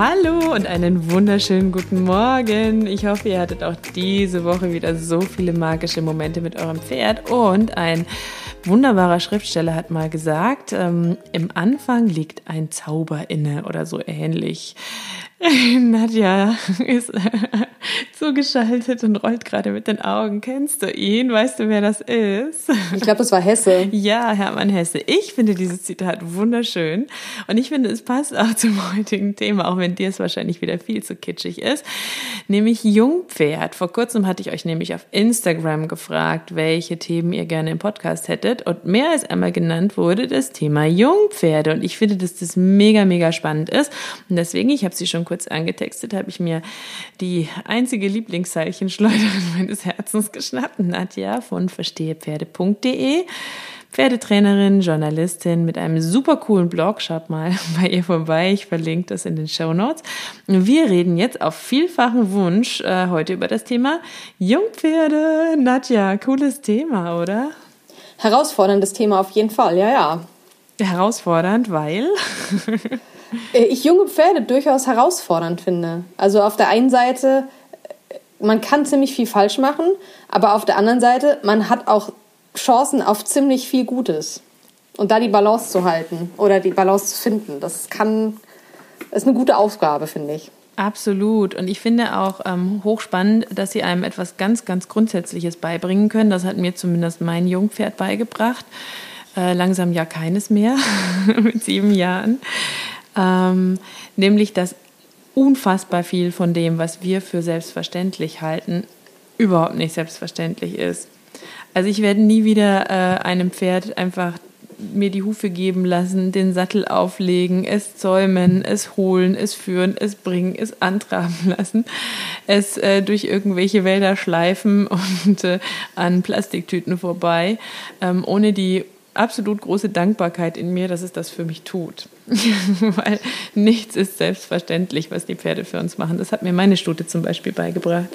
Hallo und einen wunderschönen guten Morgen. Ich hoffe, ihr hattet auch diese Woche wieder so viele magische Momente mit eurem Pferd. Und ein wunderbarer Schriftsteller hat mal gesagt, ähm, im Anfang liegt ein Zauber inne oder so ähnlich. Nadja ist zugeschaltet und rollt gerade mit den Augen. Kennst du ihn? Weißt du, wer das ist? Ich glaube, das war Hesse. Ja, Hermann Hesse. Ich finde dieses Zitat wunderschön und ich finde, es passt auch zum heutigen Thema, auch wenn dir es wahrscheinlich wieder viel zu kitschig ist, nämlich Jungpferd. Vor kurzem hatte ich euch nämlich auf Instagram gefragt, welche Themen ihr gerne im Podcast hättet und mehr als einmal genannt wurde das Thema Jungpferde und ich finde, dass das mega, mega spannend ist und deswegen, ich habe sie schon kurz angetextet, habe ich mir die einzige Lieblingsseilchenschleuderin meines Herzens geschnappt, Nadja von verstehepferde.de. Pferdetrainerin, Journalistin mit einem super coolen Blog. Schaut mal bei ihr vorbei. Ich verlinke das in den Show Notes. Wir reden jetzt auf vielfachen Wunsch äh, heute über das Thema Jungpferde. Nadja, cooles Thema, oder? Herausforderndes Thema auf jeden Fall, ja, ja. Herausfordernd, weil ich junge Pferde durchaus herausfordernd finde. Also auf der einen Seite, äh, man kann ziemlich viel falsch machen, aber auf der anderen Seite, man hat auch Chancen auf ziemlich viel Gutes. Und da die Balance zu halten oder die Balance zu finden, das kann, ist eine gute Aufgabe, finde ich. Absolut. Und ich finde auch ähm, hochspannend, dass sie einem etwas ganz, ganz Grundsätzliches beibringen können. Das hat mir zumindest mein Jungpferd beigebracht. Äh, langsam ja keines mehr mit sieben Jahren ähm, nämlich dass unfassbar viel von dem, was wir für selbstverständlich halten, überhaupt nicht selbstverständlich ist. Also ich werde nie wieder äh, einem Pferd einfach mir die Hufe geben lassen, den Sattel auflegen, es zäumen, es holen, es führen, es bringen, es antraben lassen, es äh, durch irgendwelche Wälder schleifen und äh, an Plastiktüten vorbei, ähm, ohne die absolut große Dankbarkeit in mir, dass es das für mich tut. Weil nichts ist selbstverständlich, was die Pferde für uns machen. Das hat mir meine Stute zum Beispiel beigebracht.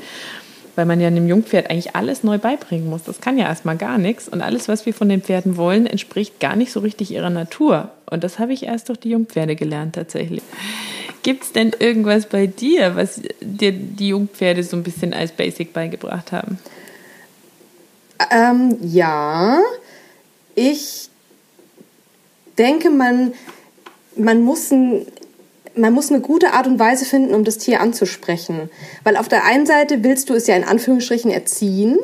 Weil man ja einem Jungpferd eigentlich alles neu beibringen muss. Das kann ja erstmal gar nichts. Und alles, was wir von den Pferden wollen, entspricht gar nicht so richtig ihrer Natur. Und das habe ich erst durch die Jungpferde gelernt tatsächlich. Gibt es denn irgendwas bei dir, was dir die Jungpferde so ein bisschen als Basic beigebracht haben? Ähm, ja, ich denke, man, man, muss ein, man muss eine gute Art und Weise finden, um das Tier anzusprechen. Weil auf der einen Seite willst du es ja in Anführungsstrichen erziehen,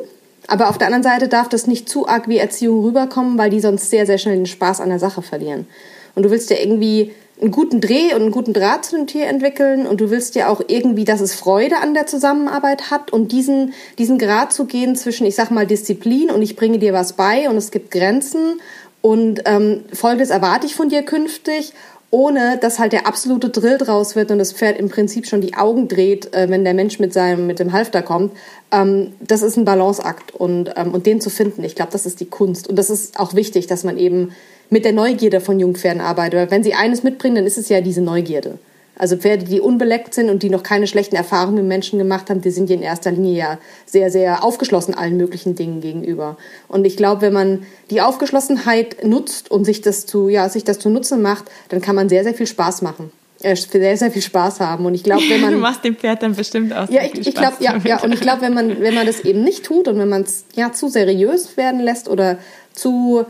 aber auf der anderen Seite darf das nicht zu arg wie Erziehung rüberkommen, weil die sonst sehr, sehr schnell den Spaß an der Sache verlieren. Und du willst ja irgendwie einen guten Dreh und einen guten Draht zu dem Tier entwickeln und du willst ja auch irgendwie, dass es Freude an der Zusammenarbeit hat und diesen, diesen Grad zu gehen zwischen, ich sag mal, Disziplin und ich bringe dir was bei und es gibt Grenzen und ähm, folgendes erwarte ich von dir künftig, ohne dass halt der absolute Drill draus wird und das Pferd im Prinzip schon die Augen dreht, äh, wenn der Mensch mit seinem, mit dem Halfter kommt. Ähm, das ist ein Balanceakt und, ähm, und den zu finden, ich glaube, das ist die Kunst und das ist auch wichtig, dass man eben mit der Neugierde von Jungpferden arbeite. Weil wenn sie eines mitbringen, dann ist es ja diese Neugierde. Also Pferde, die unbeleckt sind und die noch keine schlechten Erfahrungen mit Menschen gemacht haben, die sind ja in erster Linie ja sehr, sehr aufgeschlossen allen möglichen Dingen gegenüber. Und ich glaube, wenn man die Aufgeschlossenheit nutzt und sich das zu, ja, sich das zu Nutzen macht, dann kann man sehr, sehr viel Spaß machen. Äh, sehr, sehr viel Spaß haben. Und ich glaube, wenn man. du machst dem Pferd dann bestimmt auch Ja, ich, ich glaube, ja, ja. Und ich glaube, wenn man, wenn man das eben nicht tut und wenn man es ja zu seriös werden lässt oder zu,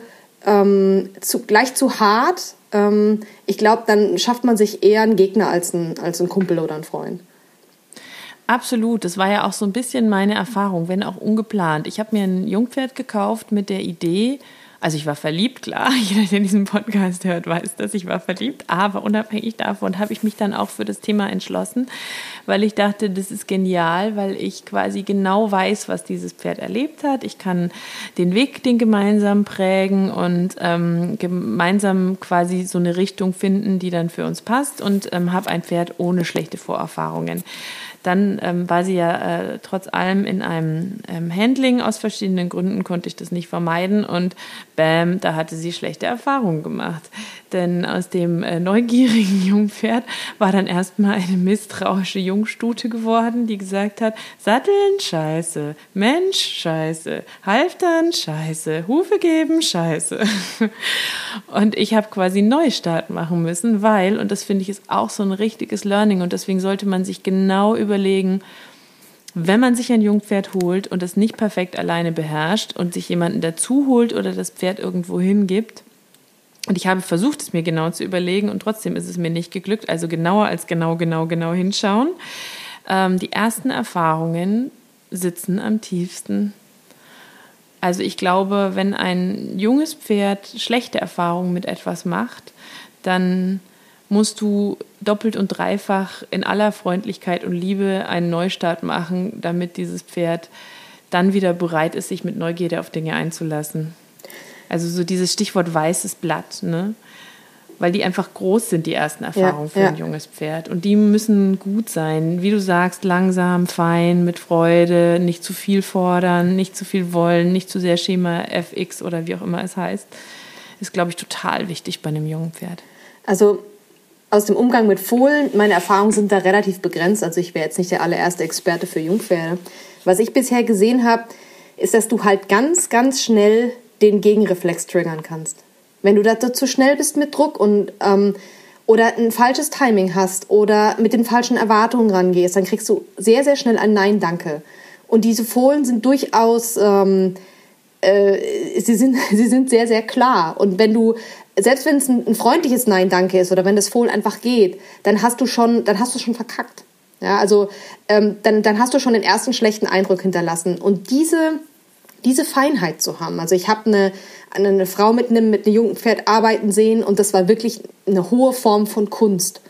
ähm, zu, gleich zu hart. Ähm, ich glaube, dann schafft man sich eher einen Gegner als einen, als einen Kumpel oder einen Freund. Absolut, das war ja auch so ein bisschen meine Erfahrung, wenn auch ungeplant. Ich habe mir ein Jungpferd gekauft mit der Idee, Also ich war verliebt, klar. Jeder, der diesen Podcast hört, weiß, dass ich war verliebt. Aber unabhängig davon habe ich mich dann auch für das Thema entschlossen, weil ich dachte, das ist genial, weil ich quasi genau weiß, was dieses Pferd erlebt hat. Ich kann den Weg, den gemeinsam prägen und ähm, gemeinsam quasi so eine Richtung finden, die dann für uns passt und ähm, habe ein Pferd ohne schlechte Vorerfahrungen. Dann ähm, war sie ja äh, trotz allem in einem ähm, Handling. Aus verschiedenen Gründen konnte ich das nicht vermeiden. Und bam, da hatte sie schlechte Erfahrungen gemacht. Denn aus dem äh, neugierigen Jungpferd war dann erstmal eine misstrauische Jungstute geworden, die gesagt hat, Satteln scheiße, Mensch scheiße, Halftern scheiße, Hufe geben scheiße. Und ich habe quasi Neustart machen müssen, weil, und das finde ich ist auch so ein richtiges Learning und deswegen sollte man sich genau überlegen, wenn man sich ein Jungpferd holt und es nicht perfekt alleine beherrscht und sich jemanden dazu holt oder das Pferd irgendwo hingibt, und ich habe versucht, es mir genau zu überlegen und trotzdem ist es mir nicht geglückt, also genauer als genau, genau, genau hinschauen. Ähm, die ersten Erfahrungen sitzen am tiefsten. Also ich glaube, wenn ein junges Pferd schlechte Erfahrungen mit etwas macht, dann musst du doppelt und dreifach in aller Freundlichkeit und Liebe einen Neustart machen, damit dieses Pferd dann wieder bereit ist, sich mit Neugierde auf Dinge einzulassen. Also so dieses Stichwort weißes Blatt, ne? Weil die einfach groß sind, die ersten Erfahrungen ja, für ein junges Pferd. Und die müssen gut sein. Wie du sagst, langsam, fein, mit Freude, nicht zu viel fordern, nicht zu viel wollen, nicht zu sehr Schema FX oder wie auch immer es heißt. Ist, glaube ich, total wichtig bei einem jungen Pferd. Also aus dem Umgang mit Fohlen, meine Erfahrungen sind da relativ begrenzt. Also ich wäre jetzt nicht der allererste Experte für Jungpferde. Was ich bisher gesehen habe, ist, dass du halt ganz, ganz schnell den Gegenreflex triggern kannst. Wenn du da zu schnell bist mit Druck und ähm, oder ein falsches Timing hast oder mit den falschen Erwartungen rangehst, dann kriegst du sehr, sehr schnell ein Nein, danke. Und diese Fohlen sind durchaus, ähm, äh, sie, sind, sie sind sehr, sehr klar. Und wenn du selbst wenn es ein, ein, freundliches Nein, danke ist oder wenn das Fohlen einfach geht, dann hast du schon, dann hast du schon verkackt. Ja, also ähm, dann, dann hast du schon den ersten schlechten Eindruck hinterlassen. Und diese, diese Feinheit zu haben. Also ich habe eine, eine Frau mit einem, mit einem jungen Pferd arbeiten sehen und das war wirklich eine hohe Form von Kunst.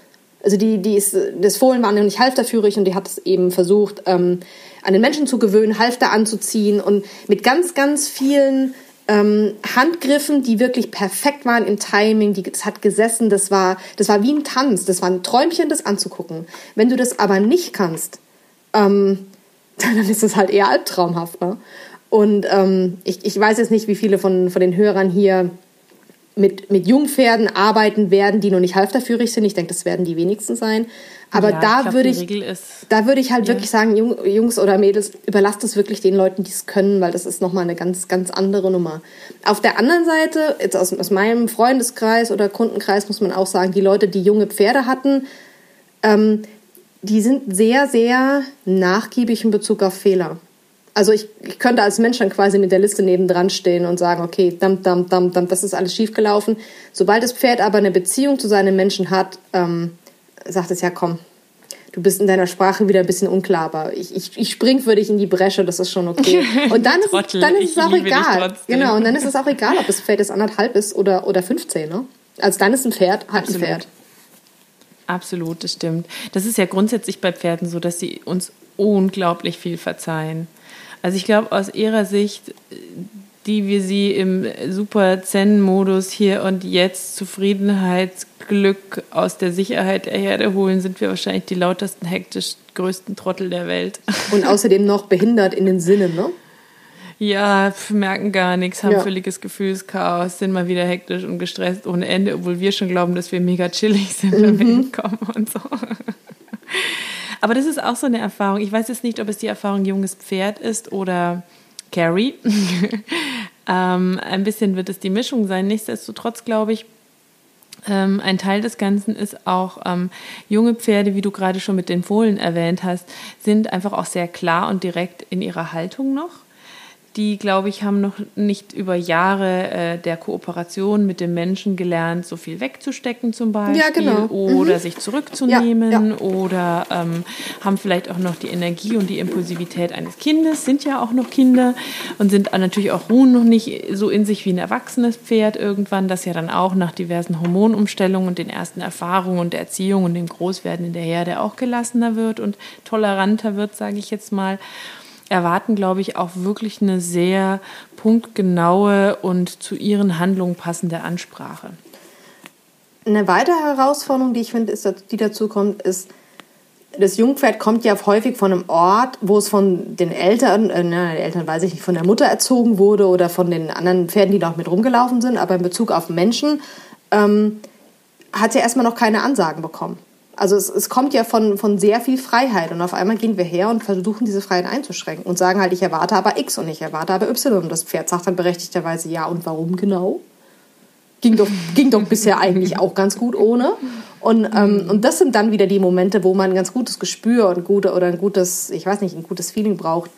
Also die, die ist, das Fohlen war nämlich halfterführig und die hat es eben versucht, ähm, an den Menschen zu gewöhnen, Halfter anzuziehen und mit ganz, ganz vielen ähm, Handgriffen, die wirklich perfekt waren im Timing, die, das hat gesessen, das war, das war wie ein Tanz, das war ein Träumchen, das anzugucken. Wenn du das aber nicht kannst, ähm, dann ist es halt eher albtraumhaft. Ne? Und ähm, ich, ich weiß jetzt nicht, wie viele von, von den Hörern hier mit, mit Jungpferden arbeiten werden, die noch nicht halfterführig sind. Ich denke, das werden die wenigsten sein. Aber ja, da würde ich, da würde ich halt ja. wirklich sagen, Jungs oder Mädels, überlasst es wirklich den Leuten, die es können, weil das ist nochmal eine ganz, ganz andere Nummer. Auf der anderen Seite, jetzt aus, aus meinem Freundeskreis oder Kundenkreis muss man auch sagen, die Leute, die junge Pferde hatten, ähm, die sind sehr, sehr nachgiebig in Bezug auf Fehler. Also ich, ich könnte als Mensch dann quasi mit der Liste nebendran stehen und sagen, okay, dam, dam, dam, dam, das ist alles schiefgelaufen. Sobald das Pferd aber eine Beziehung zu seinem Menschen hat, ähm, sagt es ja, komm, du bist in deiner Sprache wieder ein bisschen unklar, aber ich, ich, ich spring für dich in die Bresche, das ist schon okay. Und dann ist, es, dann ist es auch egal. Genau, und dann ist es auch egal, ob das Pferd jetzt anderthalb ist oder, oder 15, ne? Also dann ist ein Pferd halt Absolut. ein Pferd. Absolut, das stimmt. Das ist ja grundsätzlich bei Pferden so, dass sie uns unglaublich viel verzeihen. Also ich glaube, aus ihrer Sicht, die wir sie im super Zen-Modus hier und jetzt Zufriedenheit, Glück aus der Sicherheit der Herde holen, sind wir wahrscheinlich die lautesten, hektisch größten Trottel der Welt. Und außerdem noch behindert in den Sinnen, ne? Ja, merken gar nichts, haben ja. völliges Gefühlschaos, sind mal wieder hektisch und gestresst ohne Ende, obwohl wir schon glauben, dass wir mega chillig sind, wenn wir mhm. hinkommen und so. Aber das ist auch so eine Erfahrung. Ich weiß jetzt nicht, ob es die Erfahrung junges Pferd ist oder Carrie. ähm, ein bisschen wird es die Mischung sein. Nichtsdestotrotz glaube ich, ähm, ein Teil des Ganzen ist auch, ähm, junge Pferde, wie du gerade schon mit den Fohlen erwähnt hast, sind einfach auch sehr klar und direkt in ihrer Haltung noch. Die, glaube ich, haben noch nicht über Jahre äh, der Kooperation mit dem Menschen gelernt, so viel wegzustecken zum Beispiel Ja, genau. oder Mhm. sich zurückzunehmen Ja, ja. oder ähm, haben vielleicht auch noch die Energie und die Impulsivität eines Kindes, sind ja auch noch Kinder und sind natürlich auch ruhen noch nicht so in sich wie ein erwachsenes Pferd irgendwann, das ja dann auch nach diversen Hormonumstellungen und den ersten Erfahrungen und der Erziehung und dem Großwerden in der Herde auch gelassener wird und toleranter wird, sage ich jetzt mal erwarten, glaube ich, auch wirklich eine sehr punktgenaue und zu ihren Handlungen passende Ansprache. Eine weitere Herausforderung, die ich finde, ist, die dazu kommt, ist, das Jungpferd kommt ja häufig von einem Ort, wo es von den Eltern, äh, na, die Eltern weiß ich nicht, von der Mutter erzogen wurde oder von den anderen Pferden, die auch mit rumgelaufen sind, aber in Bezug auf Menschen ähm, hat sie erstmal noch keine Ansagen bekommen. Also es, es kommt ja von, von sehr viel Freiheit und auf einmal gehen wir her und versuchen diese Freiheit einzuschränken und sagen halt, ich erwarte aber X und ich erwarte aber Y. Und das Pferd sagt dann berechtigterweise ja und warum genau? ging doch, ging doch bisher eigentlich auch ganz gut ohne. Und, ähm, und das sind dann wieder die Momente, wo man ein ganz gutes Gespür und gute oder ein gutes, ich weiß nicht, ein gutes Feeling braucht,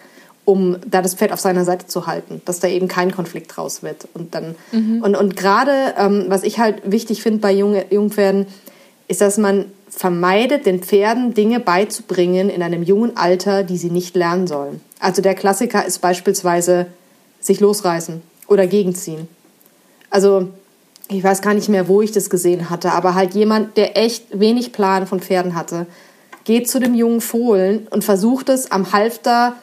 um da das Pferd auf seiner Seite zu halten, dass da eben kein Konflikt draus wird. Und dann und, und gerade, ähm, was ich halt wichtig finde bei junge, Jungpferden, ist, dass man vermeidet, den Pferden Dinge beizubringen in einem jungen Alter, die sie nicht lernen sollen. Also der Klassiker ist beispielsweise sich losreißen oder gegenziehen. Also ich weiß gar nicht mehr, wo ich das gesehen hatte, aber halt jemand, der echt wenig Plan von Pferden hatte, geht zu dem jungen Fohlen und versucht es am Halfter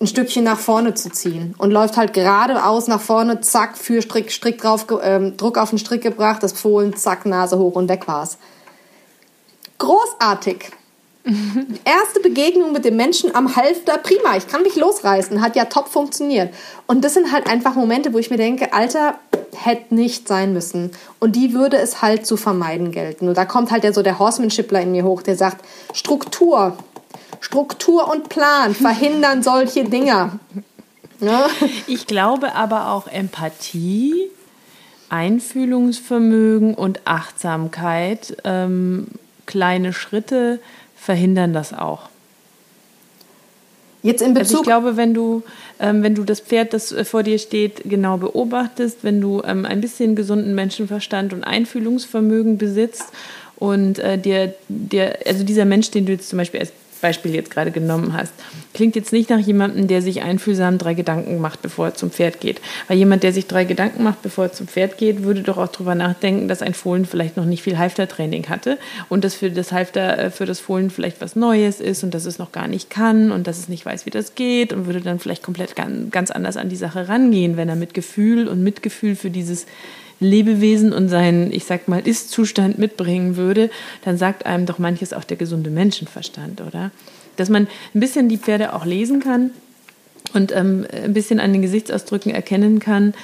ein Stückchen nach vorne zu ziehen und läuft halt geradeaus nach vorne, zack, für Strick, Strick drauf, ähm, Druck auf den Strick gebracht, das Fohlen, zack, Nase hoch und weg war's. Großartig. Erste Begegnung mit dem Menschen am Halfter, prima, ich kann mich losreißen, hat ja top funktioniert. Und das sind halt einfach Momente, wo ich mir denke, Alter, hätte nicht sein müssen. Und die würde es halt zu vermeiden gelten. Und da kommt halt ja so der Horsemanshipler in mir hoch, der sagt, Struktur, Struktur und Plan verhindern solche Dinger. Ne? Ich glaube aber auch Empathie, Einfühlungsvermögen und Achtsamkeit, ähm, kleine Schritte verhindern das auch. Jetzt in Also ich Bezug glaube, wenn du, ähm, wenn du das Pferd, das äh, vor dir steht, genau beobachtest, wenn du ähm, ein bisschen gesunden Menschenverstand und Einfühlungsvermögen besitzt und äh, dir, dir, also dieser Mensch, den du jetzt zum Beispiel als Beispiel jetzt gerade genommen hast, klingt jetzt nicht nach jemandem, der sich einfühlsam drei Gedanken macht, bevor er zum Pferd geht. Weil jemand, der sich drei Gedanken macht, bevor er zum Pferd geht, würde doch auch darüber nachdenken, dass ein Fohlen vielleicht noch nicht viel Halftertraining hatte und dass für das Halfter, äh, für das Fohlen vielleicht was Neues ist und dass es noch gar nicht kann und dass es nicht weiß, wie das geht und würde dann vielleicht komplett ganz, ganz anders an die Sache rangehen, wenn er mit Gefühl und Mitgefühl für dieses Lebewesen und seinen, ich sag mal, Ist-Zustand mitbringen würde, dann sagt einem doch manches auch der gesunde Menschenverstand, oder? Dass man ein bisschen die Pferde auch lesen kann und ähm, ein bisschen an den Gesichtsausdrücken erkennen kann,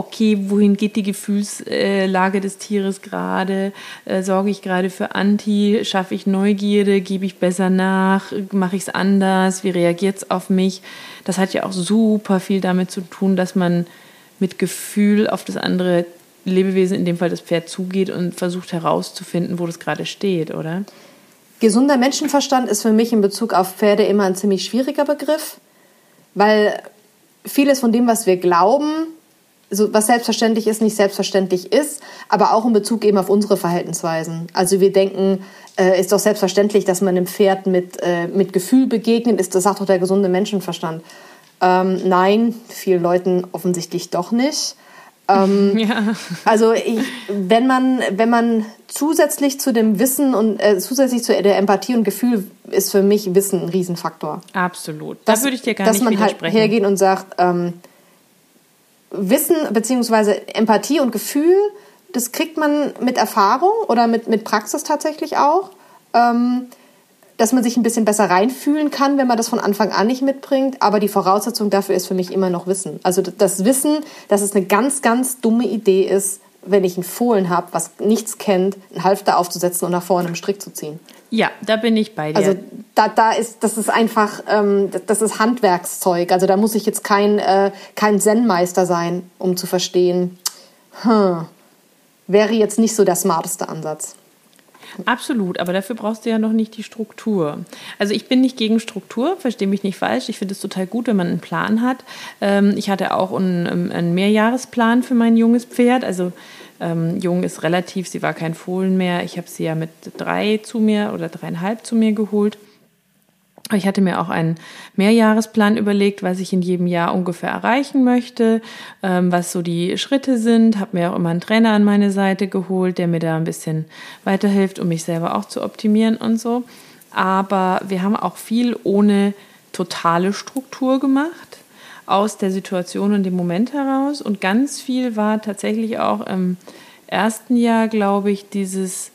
okay, wohin geht die Gefühlslage des Tieres gerade? Äh, sorge ich gerade für Anti? Schaffe ich Neugierde? Gebe ich besser nach? Mache ich es anders? Wie reagiert es auf mich? Das hat ja auch super viel damit zu tun, dass man mit Gefühl auf das andere Lebewesen, in dem Fall das Pferd, zugeht und versucht herauszufinden, wo das gerade steht, oder? Gesunder Menschenverstand ist für mich in Bezug auf Pferde immer ein ziemlich schwieriger Begriff, weil vieles von dem, was wir glauben, so was selbstverständlich ist, nicht selbstverständlich ist, aber auch in Bezug eben auf unsere Verhaltensweisen. Also wir denken, äh, ist doch selbstverständlich, dass man einem Pferd mit, äh, mit Gefühl begegnet, ist das sagt doch der gesunde Menschenverstand. Ähm, nein, vielen Leuten offensichtlich doch nicht. Ähm, Ja. also ich, wenn man wenn man zusätzlich zu dem Wissen und äh, zusätzlich zu der Empathie und Gefühl ist für mich Wissen ein Riesenfaktor. Absolut. Da würde ich dir gar dass nicht man halt widersprechen. hergeht und sagt, ähm, Wissen beziehungsweise Empathie und Gefühl, das kriegt man mit Erfahrung oder mit, mit Praxis tatsächlich auch. Ähm, dass man sich ein bisschen besser reinfühlen kann, wenn man das von Anfang an nicht mitbringt. Aber die Voraussetzung dafür ist für mich immer noch Wissen. Also das Wissen, dass es eine ganz, ganz dumme Idee ist, wenn ich einen Fohlen habe, was nichts kennt, einen Halfter aufzusetzen und nach vorne im Strick zu ziehen. Ja, da bin ich bei dir. Also da, da ist, das ist einfach, ähm, das- das ist Handwerkszeug. Also da muss ich jetzt kein, äh, kein Zen-Meister sein, um zu verstehen, hm, wäre jetzt nicht so der smarteste Ansatz. Absolut, aber dafür brauchst du ja noch nicht die Struktur. Also ich bin nicht gegen Struktur, verstehe mich nicht falsch. Ich finde es total gut, wenn man einen Plan hat. Ähm, ich hatte auch einen, einen Mehrjahresplan für mein junges Pferd. Also ähm, jung ist relativ, sie war kein Fohlen mehr. Ich habe sie ja mit drei zu mir oder dreieinhalb zu mir geholt. Ich hatte mir auch einen Mehrjahresplan überlegt, was ich in jedem Jahr ungefähr erreichen möchte, ähm, was so die Schritte sind. Habe mir auch immer einen Trainer an meine Seite geholt, der mir da ein bisschen weiterhilft, um mich selber auch zu optimieren und so. Aber wir haben auch viel ohne totale Struktur gemacht, aus der Situation und dem Moment heraus. Und ganz viel war tatsächlich auch im ersten Jahr, glaube ich, dieses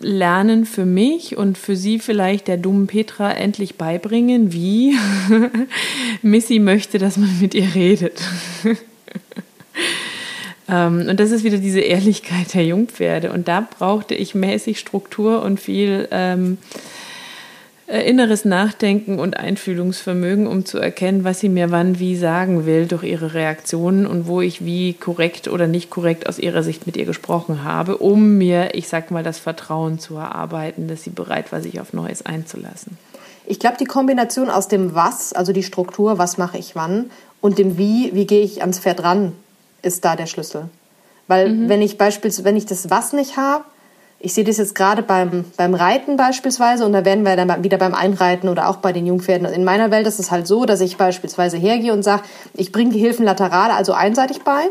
Lernen für mich und für sie vielleicht der dummen Petra endlich beibringen, wie Missy möchte, dass man mit ihr redet. Ähm, und das ist wieder diese Ehrlichkeit der Jungpferde. Und da brauchte ich mäßig Struktur und viel ähm, äh, inneres Nachdenken und Einfühlungsvermögen, um zu erkennen, was sie mir wann wie sagen will durch ihre Reaktionen und wo ich wie korrekt oder nicht korrekt aus ihrer Sicht mit ihr gesprochen habe, um mir, ich sag mal, das Vertrauen zu erarbeiten, dass sie bereit war, sich auf Neues einzulassen. Ich glaube, die Kombination aus dem Was, also die Struktur, was mache ich wann, und dem Wie, wie gehe ich ans Pferd ran, ist da der Schlüssel. Weil mhm. wenn ich beispielsweise, wenn ich das Was nicht habe, ich sehe das jetzt gerade beim, beim Reiten beispielsweise und da werden wir dann wieder beim Einreiten oder auch bei den Jungpferden. In meiner Welt ist es halt so, dass ich beispielsweise hergehe und sage, ich bringe die Hilfen lateral, also einseitig bei,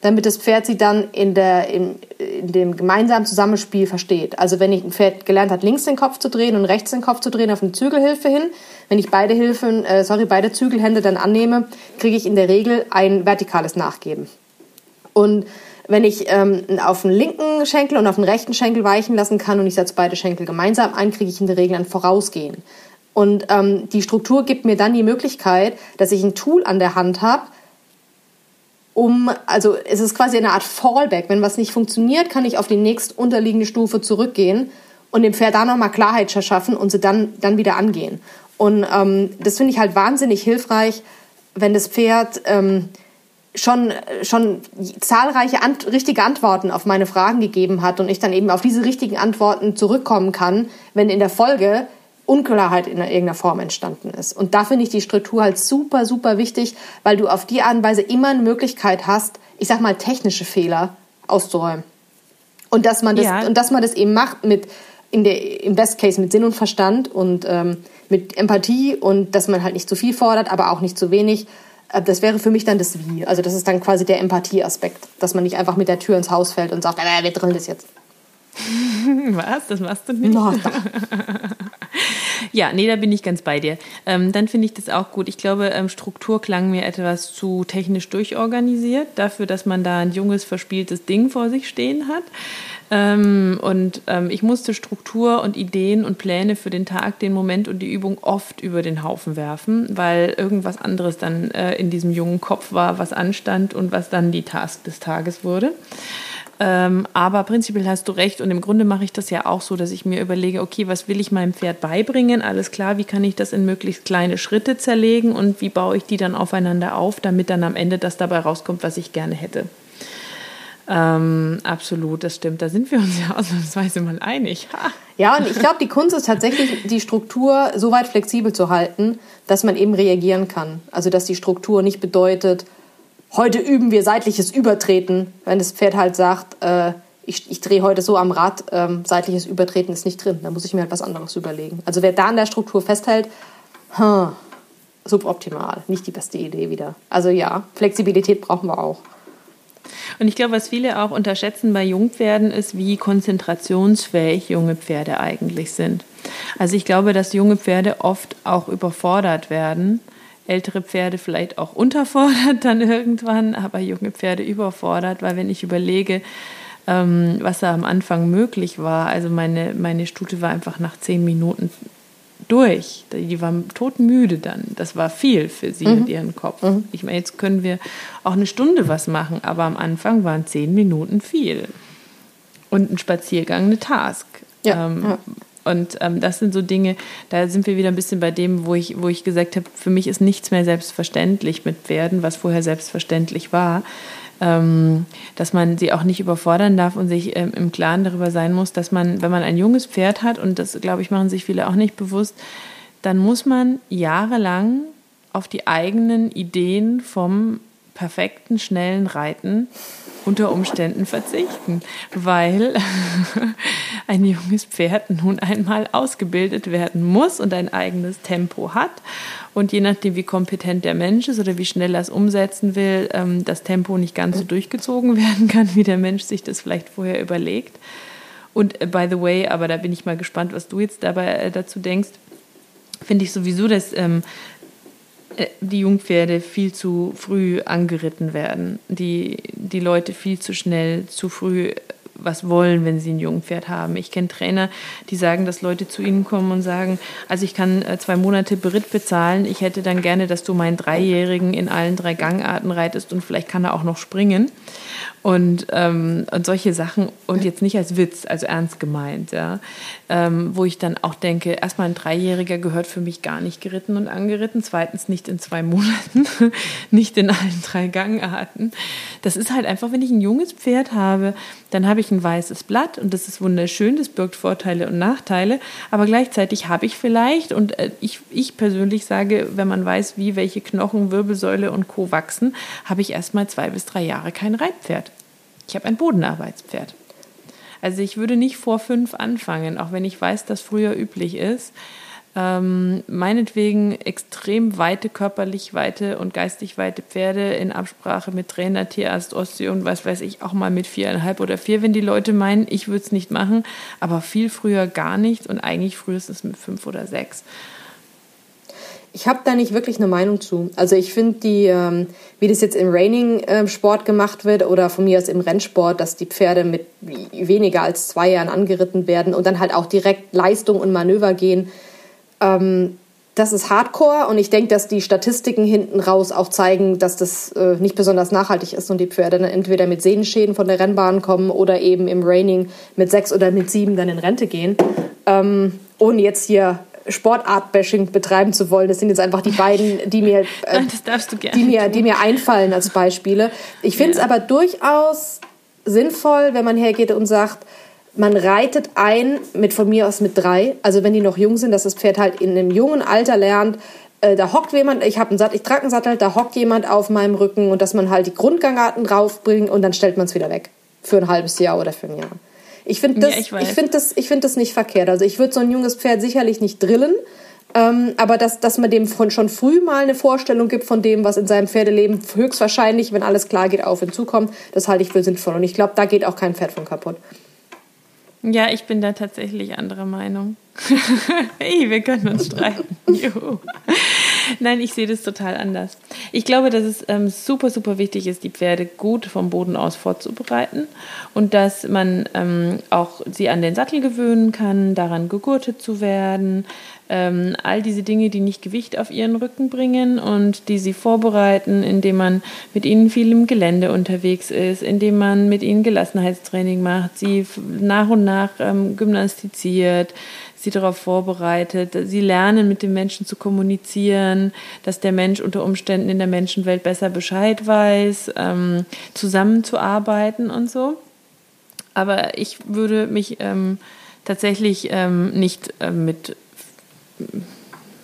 damit das Pferd sie dann in, der, in, in dem gemeinsamen Zusammenspiel versteht. Also wenn ich ein Pferd gelernt hat, links den Kopf zu drehen und rechts den Kopf zu drehen auf eine Zügelhilfe hin, wenn ich beide Hilfen, äh, sorry, beide Zügelhände dann annehme, kriege ich in der Regel ein vertikales Nachgeben. Und wenn ich ähm, auf den linken Schenkel und auf den rechten Schenkel weichen lassen kann und ich setze beide Schenkel gemeinsam ein, kriege ich in der Regel ein Vorausgehen. Und ähm, die Struktur gibt mir dann die Möglichkeit, dass ich ein Tool an der Hand habe, um, also es ist quasi eine Art Fallback. Wenn was nicht funktioniert, kann ich auf die nächst unterliegende Stufe zurückgehen und dem Pferd da nochmal Klarheit verschaffen und sie dann, dann wieder angehen. Und ähm, das finde ich halt wahnsinnig hilfreich, wenn das Pferd ähm, schon, schon zahlreiche ant richtige Antworten auf meine Fragen gegeben hat und ich dann eben auf diese richtigen Antworten zurückkommen kann, wenn in der Folge Unklarheit in irgendeiner Form entstanden ist. Und da finde ich die Struktur halt super, super wichtig, weil du auf die Art und Weise immer eine Möglichkeit hast, ich sag mal, technische Fehler auszuräumen. Und dass man das, ja. und dass man das eben macht mit, in der, im Best Case mit Sinn und Verstand und ähm, mit Empathie und dass man halt nicht zu viel fordert, aber auch nicht zu wenig äh, das wäre für mich dann das Wie. Also das ist dann quasi der Empathieaspekt, dass man nicht einfach mit der Tür ins Haus fällt und sagt, äh, wir drillen das jetzt. Was? Das machst du nicht? No, ja, nee, da bin ich ganz bei dir. Ähm, dann finde ich das auch gut. Ich glaube, ähm, Struktur klang mir etwas zu technisch durchorganisiert, dafür, dass man da ein junges, verspieltes Ding vor sich stehen hat. Ähm, und ähm, ich musste Struktur und Ideen und Pläne für den Tag, den Moment und die Übung oft über den Haufen werfen, weil irgendwas anderes dann äh, in diesem jungen Kopf war, was anstand und was dann die Task des Tages wurde. Ähm, aber prinzipiell hast du recht und im Grunde mache ich das ja auch so, dass ich mir überlege, okay, was will ich meinem Pferd beibringen? Alles klar, wie kann ich das in möglichst kleine Schritte zerlegen und wie baue ich die dann aufeinander auf, damit dann am Ende das dabei rauskommt, was ich gerne hätte. Ähm, absolut, das stimmt. Da sind wir uns ja ausnahmsweise mal einig. Ha. Ja, und ich glaube, die Kunst ist tatsächlich, die Struktur so weit flexibel zu halten, dass man eben reagieren kann. Also, dass die Struktur nicht bedeutet, heute üben wir seitliches Übertreten, wenn das Pferd halt sagt, äh, ich, ich drehe heute so am Rad, ähm, seitliches Übertreten ist nicht drin. Da muss ich mir halt was anderes überlegen. Also, wer da an der Struktur festhält, hm, suboptimal, nicht die beste Idee wieder. Also ja, Flexibilität brauchen wir auch. Und ich glaube, was viele auch unterschätzen bei Jungpferden ist, wie konzentrationsfähig junge Pferde eigentlich sind. Also ich glaube, dass junge Pferde oft auch überfordert werden. Ältere Pferde vielleicht auch unterfordert dann irgendwann, aber junge Pferde überfordert, weil wenn ich überlege, ähm, was da am Anfang möglich war, also meine, meine Stute war einfach nach zehn Minuten durch. Die war todmüde dann. Das war viel für sie mhm. und ihren Kopf. Mhm. Ich meine, jetzt können wir auch eine Stunde was machen, aber am Anfang waren zehn Minuten viel. Und ein Spaziergang eine Task. Ja, ähm, ja. Und ähm, das sind so Dinge, da sind wir wieder ein bisschen bei dem, wo ich, wo ich gesagt habe, für mich ist nichts mehr selbstverständlich mit Pferden, was vorher selbstverständlich war. ähm, dass man sie auch nicht überfordern darf und sich ähm, im Klaren darüber sein muss, dass man, wenn man ein junges Pferd hat, und das, glaube ich, machen sich viele auch nicht bewusst, dann muss man jahrelang auf die eigenen Ideen vom perfekten, schnellen Reiten unter Umständen verzichten, weil ein junges Pferd nun einmal ausgebildet werden muss und ein eigenes Tempo hat. Und je nachdem, wie kompetent der Mensch ist oder wie schnell er es umsetzen will, ähm, das Tempo nicht ganz so durchgezogen werden kann, wie der Mensch sich das vielleicht vorher überlegt. Und äh, by the way, aber da bin ich mal gespannt, was du jetzt dabei äh, dazu denkst, finde ich sowieso, dass ähm, äh, die Jungpferde viel zu früh angeritten werden, die, die Leute viel zu schnell, zu früh was wollen, wenn sie ein Jungpferd haben. Ich kenne Trainer, die sagen, dass Leute zu ihnen kommen und sagen, also ich kann äh, zwei Monate Beritt bezahlen, ich hätte dann gerne, dass du meinen Dreijährigen in allen drei Gangarten reitest und vielleicht kann er auch noch springen. Und, ähm, und solche Sachen. Und jetzt nicht als Witz, also ernst gemeint, ja. Ähm, wo ich dann auch denke, erstmal ein Dreijähriger gehört für mich gar nicht geritten und angeritten, zweitens nicht in zwei Monaten, nicht in allen drei Gangarten. Das ist halt einfach, wenn ich ein junges Pferd habe, dann habe ich ein weißes Blatt und das ist wunderschön, das birgt Vorteile und Nachteile, aber gleichzeitig habe ich vielleicht, und äh, ich, ich persönlich sage, wenn man weiß, wie welche Knochen, Wirbelsäule und Co. wachsen, habe ich erstmal zwei bis drei Jahre kein Reitpferd. Ich habe ein Bodenarbeitspferd. Also ich würde nicht vor fünf anfangen, auch wenn ich weiß, dass früher üblich ist. Ähm, meinetwegen extrem weite, körperlich weite und geistig weite Pferde in Absprache mit Trainer, Tierarzt, Osteo und was weiß ich, auch mal mit viereinhalb oder vier, wenn die Leute meinen, ich würde es nicht machen, aber viel früher gar nicht und eigentlich frühestens mit fünf oder sechs. Ich habe da nicht wirklich eine Meinung zu. Also ich finde die, ähm, wie das jetzt im Raining-Sport gemacht wird oder von mir aus im Rennsport, dass die Pferde mit weniger als zwei Jahren angeritten werden und dann halt auch direkt Leistung und Manöver gehen. Ähm, das ist Hardcore und ich denke, dass die Statistiken hinten raus auch zeigen, dass das äh, nicht besonders nachhaltig ist und die Pferde dann entweder mit Sehnenschäden von der Rennbahn kommen oder eben im Raining mit sechs oder mit sieben dann in Rente gehen. Ähm, ohne jetzt hier Sportart-Bashing betreiben zu wollen. Das sind jetzt einfach die beiden, die mir, äh, die mir, die mir einfallen als Beispiele. Ich finde es ja. aber durchaus sinnvoll, wenn man hergeht und sagt, man reitet ein mit von mir aus mit drei. Also wenn die noch jung sind, dass das Pferd halt in einem jungen Alter lernt, äh, da hockt jemand, ich habe einen Sattel, ich trage einen Sattel, da hockt jemand auf meinem Rücken und dass man halt die Grundgangarten draufbringt und dann stellt man es wieder weg. Für ein halbes Jahr oder für ein Jahr. Ich finde das, ja, ich, ich finde das, ich finde das nicht verkehrt. Also ich würde so ein junges Pferd sicherlich nicht drillen, ähm, aber dass, dass man dem von schon früh mal eine Vorstellung gibt von dem, was in seinem Pferdeleben höchstwahrscheinlich, wenn alles klar geht, auf ihn zukommt, das halte ich für sinnvoll. Und ich glaube, da geht auch kein Pferd von kaputt. Ja, ich bin da tatsächlich anderer Meinung. hey, wir können uns streiten. Juhu. Nein, ich sehe das total anders. Ich glaube, dass es ähm, super, super wichtig ist, die Pferde gut vom Boden aus vorzubereiten und dass man ähm, auch sie an den Sattel gewöhnen kann, daran gegurtet zu werden. Ähm, all diese Dinge, die nicht Gewicht auf ihren Rücken bringen und die sie vorbereiten, indem man mit ihnen viel im Gelände unterwegs ist, indem man mit ihnen Gelassenheitstraining macht, sie nach und nach ähm, gymnastiziert, sie darauf vorbereitet. Sie lernen, mit dem Menschen zu kommunizieren, dass der Mensch unter Umständen in der Menschenwelt besser Bescheid weiß, ähm, zusammenzuarbeiten und so. Aber ich würde mich ähm, tatsächlich ähm, nicht äh, mit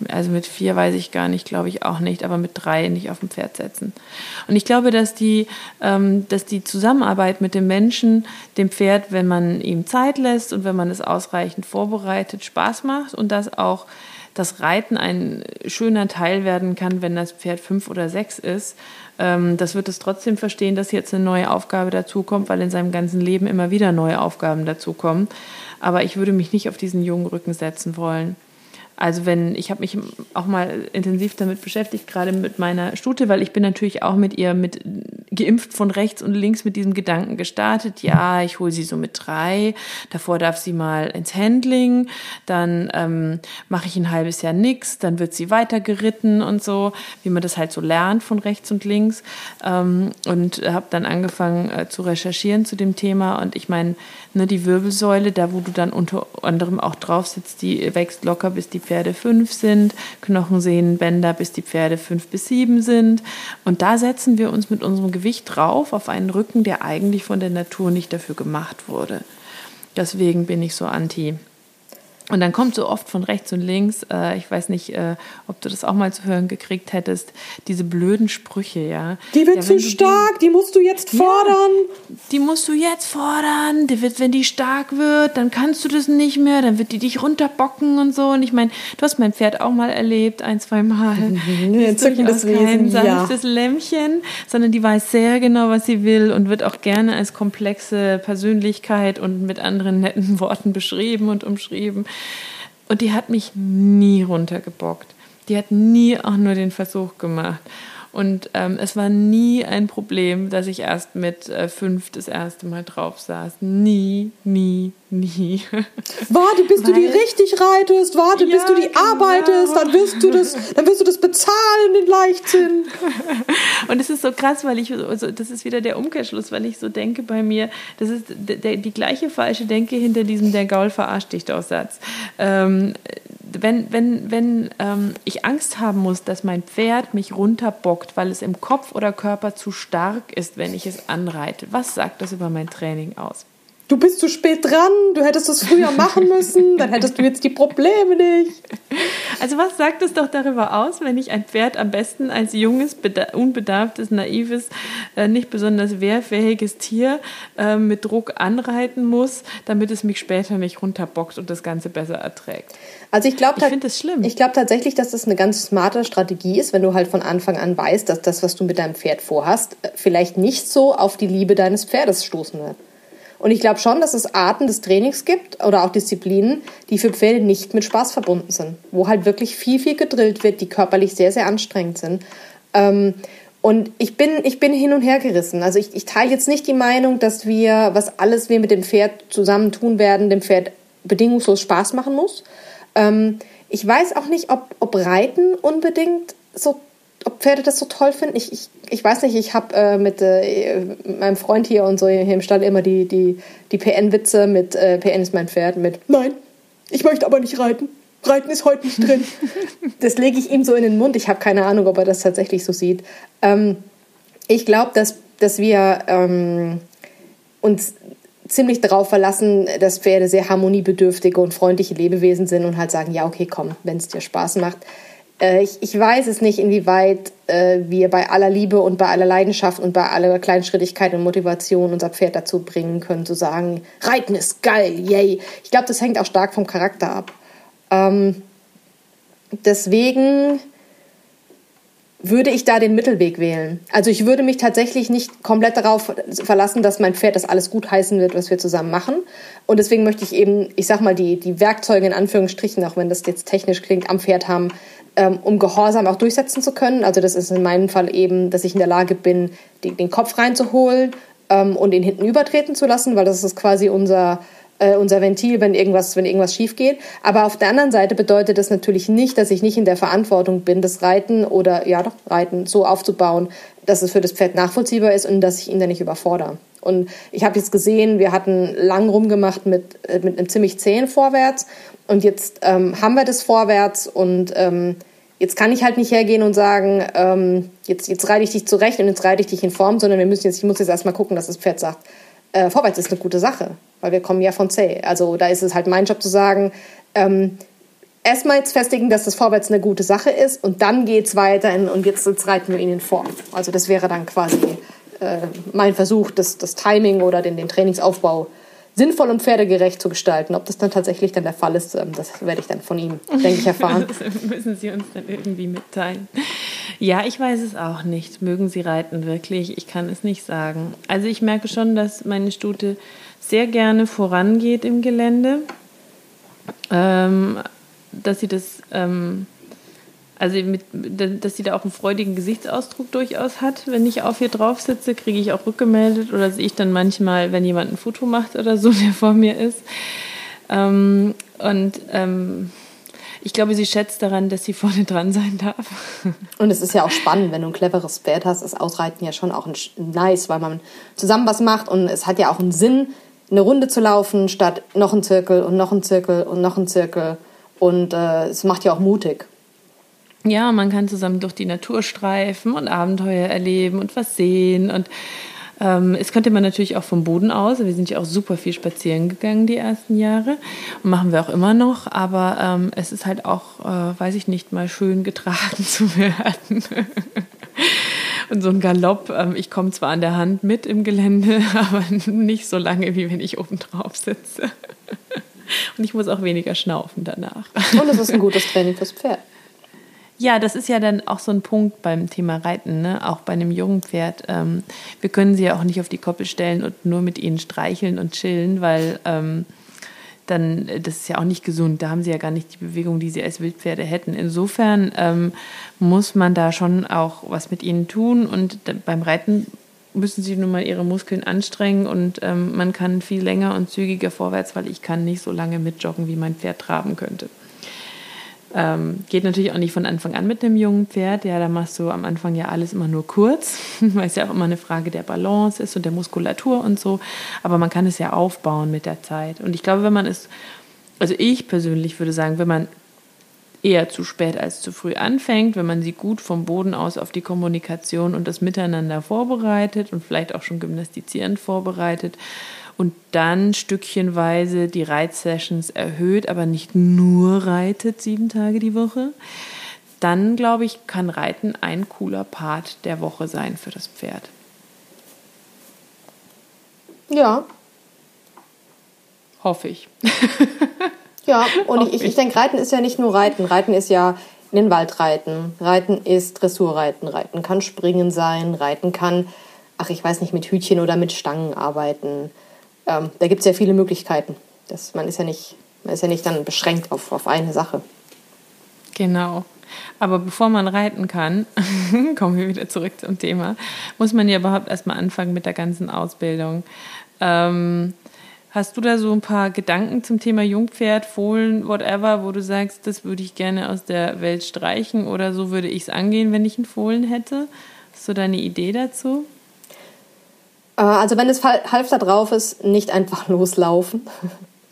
also mit vier weiß ich gar nicht, glaube ich auch nicht, aber mit drei nicht auf dem Pferd setzen. Und ich glaube, dass die, ähm, dass die Zusammenarbeit mit dem Menschen, dem Pferd, wenn man ihm Zeit lässt und wenn man es ausreichend vorbereitet, Spaß macht und dass auch das Reiten ein schöner Teil werden kann, wenn das Pferd fünf oder sechs ist. Ähm, das wird es trotzdem verstehen, dass jetzt eine neue Aufgabe dazukommt, weil in seinem ganzen Leben immer wieder neue Aufgaben dazukommen. Aber ich würde mich nicht auf diesen jungen Rücken setzen wollen. Also wenn, ich habe mich auch mal intensiv damit beschäftigt, gerade mit meiner Stute, weil ich bin natürlich auch mit ihr mit geimpft von rechts und links mit diesem Gedanken gestartet. Ja, ich hole sie so mit drei. Davor darf sie mal ins Handling. Dann ähm, mache ich ein halbes Jahr nix. Dann wird sie weiter geritten und so, wie man das halt so lernt von rechts und links. Ähm, und habe dann angefangen äh, zu recherchieren zu dem Thema. Und ich meine, ne, die Wirbelsäule, da wo du dann unter anderem auch drauf sitzt, die wächst locker bis die Pferde fünf sind, Knochen, Sehnen, Bänder, bis die Pferde fünf bis sieben sind. Und da setzen wir uns mit unserem Gewicht drauf auf einen Rücken, der eigentlich von der Natur nicht dafür gemacht wurde. Deswegen bin ich so anti. Und dann kommt so oft von rechts und links, äh, ich weiß nicht, äh, ob du das auch mal zu hören gekriegt hättest, diese blöden Sprüche, ja. Die wird ja, zu stark, die musst du jetzt fordern. Ja, die musst du jetzt fordern. Die wird, wenn die stark wird, dann kannst du das nicht mehr, dann wird die dich runterbocken und so. Und ich meine, du hast mein Pferd auch mal erlebt, ein, zwei Mal. Entzückendes Wesen, kein sanftes ja. Lämmchen, sondern die weiß sehr genau, was sie will und wird auch gerne als komplexe Persönlichkeit und mit anderen netten Worten beschrieben und umschrieben. Und die hat mich nie runtergebockt. Die hat nie auch nur den Versuch gemacht. Und ähm, es war nie ein Problem, dass ich erst mit äh, fünf das erste Mal drauf saß. Nie, nie, nie. Warte, bis Weil, du die richtig reitest, warte, ja, bis du die genau. arbeitest, dann wirst du das, dann wirst du das bezahlen, den Leichtsinn. Und es ist so krass, weil ich, also das ist wieder der Umkehrschluss, weil ich so denke bei mir, das ist der, die gleiche falsche Denke hinter diesem der Gaul verarscht dich doch Satz. Ähm, wenn, wenn, wenn ähm, ich Angst haben muss, dass mein Pferd mich runterbockt, weil es im Kopf oder Körper zu stark ist, wenn ich es anreite, was sagt das über mein Training aus? Du bist zu spät dran, du hättest es früher machen müssen, dann hättest du jetzt die Probleme nicht. Also was sagt es doch darüber aus, wenn ich ein Pferd am besten als junges, unbedarftes, naives, äh, nicht besonders wehrfähiges Tier äh, mit Druck anreiten muss, damit es mich später nicht runterbockt und das Ganze besser erträgt? Also ich glaube, ich finde das schlimm. Ich glaube tatsächlich, dass das eine ganz smarte Strategie ist, wenn du halt von Anfang an weißt, dass das, was du mit deinem Pferd vorhast, vielleicht nicht so auf die Liebe deines Pferdes stoßen wird. Und ich glaube schon, dass es Arten des Trainings gibt oder auch Disziplinen, die für Pferde nicht mit Spaß verbunden sind, wo halt wirklich viel, viel gedrillt wird, die körperlich sehr, sehr anstrengend sind. Ähm, und ich bin, ich bin hin und her gerissen. Also ich, ich teile jetzt nicht die Meinung, dass wir, was alles wir mit dem Pferd zusammen tun werden, dem Pferd bedingungslos Spaß machen muss. Ähm, ich weiß auch nicht, ob, ob Reiten unbedingt so ob Pferde das so toll finden. Ich, ich, ich weiß nicht, ich habe äh, mit äh, meinem Freund hier und so hier im Stall immer die, die, die PN-Witze mit äh, PN ist mein Pferd mit Nein, ich möchte aber nicht reiten. Reiten ist heute nicht drin. das lege ich ihm so in den Mund. Ich habe keine Ahnung, ob er das tatsächlich so sieht. Ähm, ich glaube, dass, dass wir ähm, uns ziemlich darauf verlassen, dass Pferde sehr harmoniebedürftige und freundliche Lebewesen sind und halt sagen, ja, okay, komm, wenn es dir Spaß macht. Äh, ich, ich weiß es nicht, inwieweit äh, wir bei aller Liebe und bei aller Leidenschaft und bei aller Kleinschrittigkeit und Motivation unser Pferd dazu bringen können, zu sagen, Reiten ist geil, yay. Ich glaube, das hängt auch stark vom Charakter ab. Ähm, deswegen würde ich da den Mittelweg wählen. Also ich würde mich tatsächlich nicht komplett darauf verlassen, dass mein Pferd das alles gut heißen wird, was wir zusammen machen. Und deswegen möchte ich eben, ich sag mal, die, die Werkzeuge in Anführungsstrichen, auch wenn das jetzt technisch klingt, am Pferd haben, ähm, um Gehorsam auch durchsetzen zu können. Also das ist in meinem Fall eben, dass ich in der Lage bin, die, den Kopf reinzuholen ähm, und ihn hinten übertreten zu lassen, weil das ist quasi unser äh, unser Ventil, wenn irgendwas, wenn irgendwas schief geht. Aber auf der anderen Seite bedeutet das natürlich nicht, dass ich nicht in der Verantwortung bin, das Reiten oder ja doch Reiten so aufzubauen, dass es für das Pferd nachvollziehbar ist und dass ich ihn dann nicht überfordere. Und ich habe jetzt gesehen, wir hatten lang rumgemacht mit, äh, mit einem ziemlich zähen Vorwärts und jetzt ähm, haben wir das vorwärts und ähm, jetzt kann ich halt nicht hergehen und sagen, ähm, jetzt, jetzt reite ich dich zurecht und jetzt reite ich dich in Form, sondern wir müssen jetzt, ich muss jetzt erstmal gucken, dass das Pferd sagt, äh, vorwärts ist eine gute Sache, weil wir kommen ja von C. Also da ist es halt mein Job zu sagen, ähm, erstmal jetzt festigen, dass das vorwärts eine gute Sache ist und dann geht's weiter in, und jetzt, jetzt reiten wir ihn in Form. Also das wäre dann quasi äh, mein Versuch, das, das Timing oder den, den Trainingsaufbau sinnvoll und pferdegerecht zu gestalten. Ob das dann tatsächlich dann der Fall ist, ähm, das werde ich dann von ihm, denke ich, erfahren. das müssen Sie uns dann irgendwie mitteilen. Ja, ich weiß es auch nicht. Mögen Sie reiten wirklich? Ich kann es nicht sagen. Also ich merke schon, dass meine Stute sehr gerne vorangeht im Gelände. Ähm, dass sie das ähm, also, mit, dass sie da auch einen freudigen Gesichtsausdruck durchaus hat. Wenn ich auf ihr drauf sitze, kriege ich auch rückgemeldet oder sehe ich dann manchmal, wenn jemand ein Foto macht oder so, der vor mir ist. Ähm, und ähm, ich glaube, sie schätzt daran, dass sie vorne dran sein darf. Und es ist ja auch spannend, wenn du ein cleveres Pferd hast, ist Ausreiten ja schon auch ein nice, weil man zusammen was macht und es hat ja auch einen Sinn, eine Runde zu laufen, statt noch ein Zirkel und noch ein Zirkel und noch ein Zirkel. Und äh, es macht ja auch mutig. ja, man kann zusammen durch die Natur streifen und Abenteuer erleben und was sehen. Und ähm, es könnte man natürlich auch vom Boden aus. Wir sind ja auch super viel spazieren gegangen die ersten Jahre und machen wir auch immer noch. Aber ähm, es ist halt auch, äh, weiß ich nicht, mal schön getragen zu werden. Und so ein Galopp, ähm, ich komme zwar an der Hand mit im Gelände, aber nicht so lange, wie wenn ich oben drauf sitze. Und ich muss auch weniger schnaufen danach. Und es ist ein gutes Training fürs Pferd. Ja, das ist ja dann auch so ein Punkt beim Thema Reiten, ne? auch bei einem jungen Pferd. Ähm, wir können sie ja auch nicht auf die Koppel stellen und nur mit ihnen streicheln und chillen, weil ähm, dann, das ist ja auch nicht gesund. Da haben sie ja gar nicht die Bewegung, die sie als Wildpferde hätten. Insofern ähm, muss man da schon auch was mit ihnen tun und beim Reiten müssen sie nun mal ihre Muskeln anstrengen und ähm, man kann viel länger und zügiger vorwärts, weil ich kann nicht so lange mitjoggen, wie mein Pferd traben könnte. Ähm, geht natürlich auch nicht von Anfang an mit einem jungen Pferd. Ja, da machst du am Anfang ja alles immer nur kurz, weil es ja auch immer eine Frage der Balance ist und der Muskulatur und so. Aber man kann es ja aufbauen mit der Zeit. Und ich glaube, wenn man es, also ich persönlich würde sagen, wenn man eher zu spät als zu früh anfängt, wenn man sie gut vom Boden aus auf die Kommunikation und das Miteinander vorbereitet und vielleicht auch schon gymnastizierend vorbereitet, und dann stückchenweise die Reitsessions erhöht, aber nicht nur reitet sieben Tage die Woche, dann glaube ich, kann Reiten ein cooler Part der Woche sein für das Pferd. Ja. Hoffe ich. ja, und Hoffe ich, ich denke, Reiten ist ja nicht nur Reiten. Reiten ist ja in den Wald reiten. Reiten ist Dressurreiten. Reiten kann Springen sein. Reiten kann, ach, ich weiß nicht, mit Hütchen oder mit Stangen arbeiten ähm, da gibt es ja viele Möglichkeiten. Das, man, ist ja nicht, man ist ja nicht dann beschränkt auf, auf eine Sache. Genau. Aber bevor man reiten kann, kommen wir wieder zurück zum Thema, muss man ja überhaupt erstmal anfangen mit der ganzen Ausbildung. Ähm, hast du da so ein paar Gedanken zum Thema Jungpferd, Fohlen, whatever, wo du sagst, das würde ich gerne aus der Welt streichen oder so würde ich es angehen, wenn ich einen Fohlen hätte? Hast du da eine Idee dazu? Äh, also wenn das Halfter drauf ist, nicht einfach loslaufen.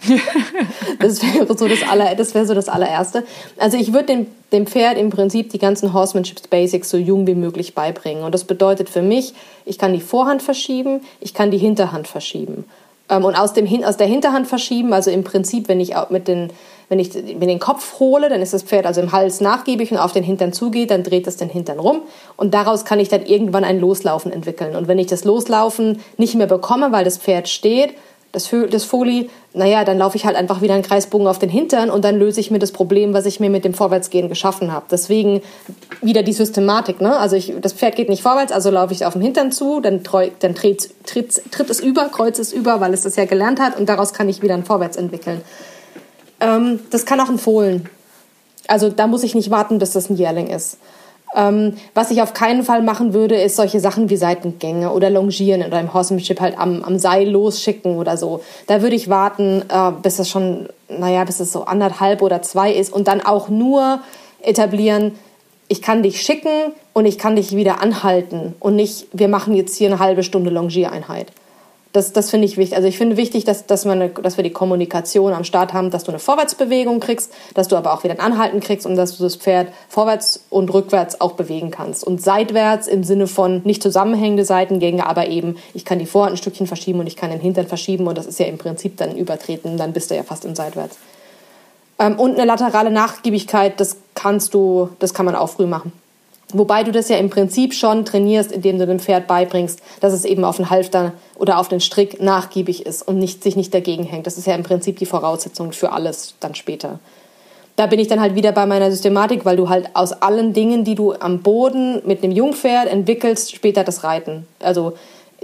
das wäre so das, aller, das wäre so das allererste. Also ich würde dem, dem Pferd im Prinzip die ganzen Horsemanship Basics so jung wie möglich beibringen. Und das bedeutet für mich, ich kann die Vorhand verschieben, ich kann die Hinterhand verschieben. Ähm, und aus, dem, aus der Hinterhand verschieben, also im Prinzip, wenn ich mit den, wenn ich mir den Kopf hole, dann ist das Pferd also im Hals nachgiebig und auf den Hintern zugeht, dann dreht es den Hintern rum und daraus kann ich dann irgendwann ein Loslaufen entwickeln. Und wenn ich das Loslaufen nicht mehr bekomme, weil das Pferd steht, das, das Foli, naja, dann laufe ich halt einfach wieder einen Kreisbogen auf den Hintern und dann löse ich mir das Problem, was ich mir mit dem Vorwärtsgehen geschaffen habe. Deswegen wieder die Systematik. Ne? Also ich, das Pferd geht nicht vorwärts, also laufe ich auf dem Hintern zu, dann, dann tritt, tritt, tritt es über, kreuzt es über, weil es das ja gelernt hat und daraus kann ich wieder ein Vorwärts entwickeln. Ähm, das kann auch ein Fohlen. Also da muss ich nicht warten, bis das ein Jährling ist. Ähm, was ich auf keinen Fall machen würde, ist solche Sachen wie Seitengänge oder Longieren oder im Horsemanship halt am, am Seil losschicken oder so. Da würde ich warten, äh, bis es schon, naja, bis es so anderthalb oder zwei ist und dann auch nur etablieren, ich kann dich schicken und ich kann dich wieder anhalten und nicht, wir machen jetzt hier eine halbe Stunde Longiereinheit. Das, das finde ich wichtig. Also ich finde wichtig, dass, dass, man dass wir die Kommunikation am Start haben, dass du eine Vorwärtsbewegung kriegst, dass du aber auch wieder ein Anhalten kriegst und dass du das Pferd vorwärts und rückwärts auch bewegen kannst. Und seitwärts im Sinne von nicht zusammenhängende Seitengänge, aber eben, ich kann die Vorhand ein Stückchen verschieben und ich kann den Hintern verschieben und das ist ja im Prinzip dann übertreten, dann bist du ja fast im Seitwärts. Ähm, und eine laterale Nachgiebigkeit, das kannst du, das kann man auch früh machen. Wobei du das ja im Prinzip schon trainierst, indem du dem Pferd beibringst, dass es eben auf den Halfter oder auf den Strick nachgiebig ist und nicht, sich nicht dagegen hängt. Das ist ja im Prinzip die Voraussetzung für alles dann später. Da bin ich dann halt wieder bei meiner Systematik, weil du halt aus allen Dingen, die du am Boden mit einem Jungpferd entwickelst, später das Reiten. Also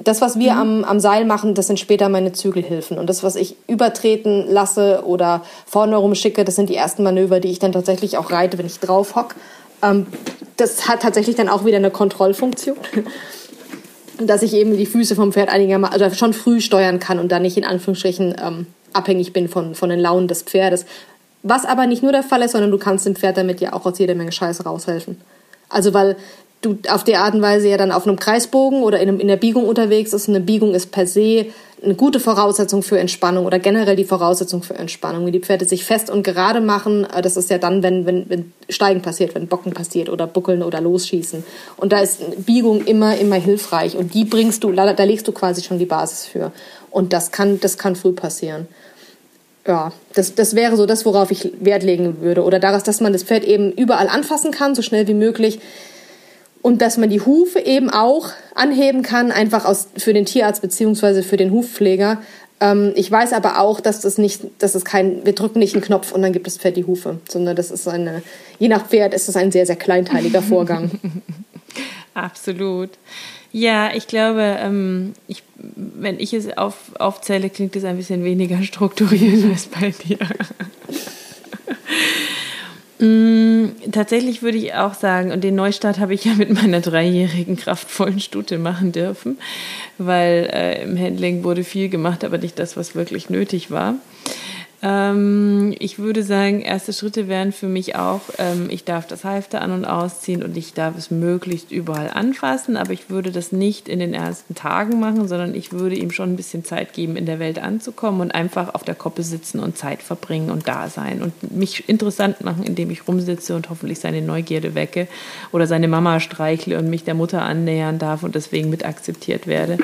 das, was wir mhm. am, am Seil machen, das sind später meine Zügelhilfen. Und das, was ich übertreten lasse oder vorne rumschicke, das sind die ersten Manöver, die ich dann tatsächlich auch reite, wenn ich drauf hock. Ähm, das hat tatsächlich dann auch wieder eine Kontrollfunktion. dass ich eben die Füße vom Pferd einigermaßen, also schon früh steuern kann und dann nicht in Anführungsstrichen ähm, abhängig bin von, von den Launen des Pferdes. Was aber nicht nur der Fall ist, sondern du kannst dem Pferd damit ja auch aus jeder Menge Scheiße raushelfen. Also weil du auf die Art und Weise ja dann auf einem Kreisbogen oder in, einem, in der Biegung unterwegs ist. Eine Biegung ist per se eine gute Voraussetzung für Entspannung oder generell die Voraussetzung für Entspannung. Wenn die Pferde sich fest und gerade machen, äh, das ist ja dann, wenn, wenn, wenn Steigen passiert, wenn Bocken passiert oder Buckeln oder Losschießen. Und da ist Biegung immer, immer hilfreich. Und die bringst du, da legst du quasi schon die Basis für. Und das kann, das kann früh passieren. Ja, das, das wäre so das, worauf ich Wert legen würde. Oder daraus, dass man das Pferd eben überall anfassen kann, so schnell wie möglich und dass man die Hufe eben auch anheben kann, einfach aus, für den Tierarzt beziehungsweise für den Hufpfleger. Ähm, ich weiß aber auch, dass das nicht, dass es kein, wir drücken nicht einen Knopf und dann gibt das Pferd die Hufe, sondern das ist eine, je nach Pferd ist es ein sehr, sehr kleinteiliger Vorgang. Absolut. Ja, ich glaube, ähm, ich, wenn ich es auf, aufzähle, klingt es ein bisschen weniger strukturiert als bei dir. Mm, tatsächlich würde ich auch sagen, und den Neustart habe ich ja mit meiner dreijährigen kraftvollen Stute machen dürfen, weil äh, im Handling wurde viel gemacht, aber nicht das, was wirklich nötig war. Ähm, ich würde sagen, erste Schritte wären für mich auch, ähm, ich darf das Halfter an- und ausziehen und ich darf es möglichst überall anfassen, aber ich würde das nicht in den ersten Tagen machen, sondern ich würde ihm schon ein bisschen Zeit geben, in der Welt anzukommen und einfach auf der Koppe sitzen und Zeit verbringen und da sein und mich interessant machen, indem ich rumsitze und hoffentlich seine Neugierde wecke oder seine Mama streichle und mich der Mutter annähern darf und deswegen mit akzeptiert werde.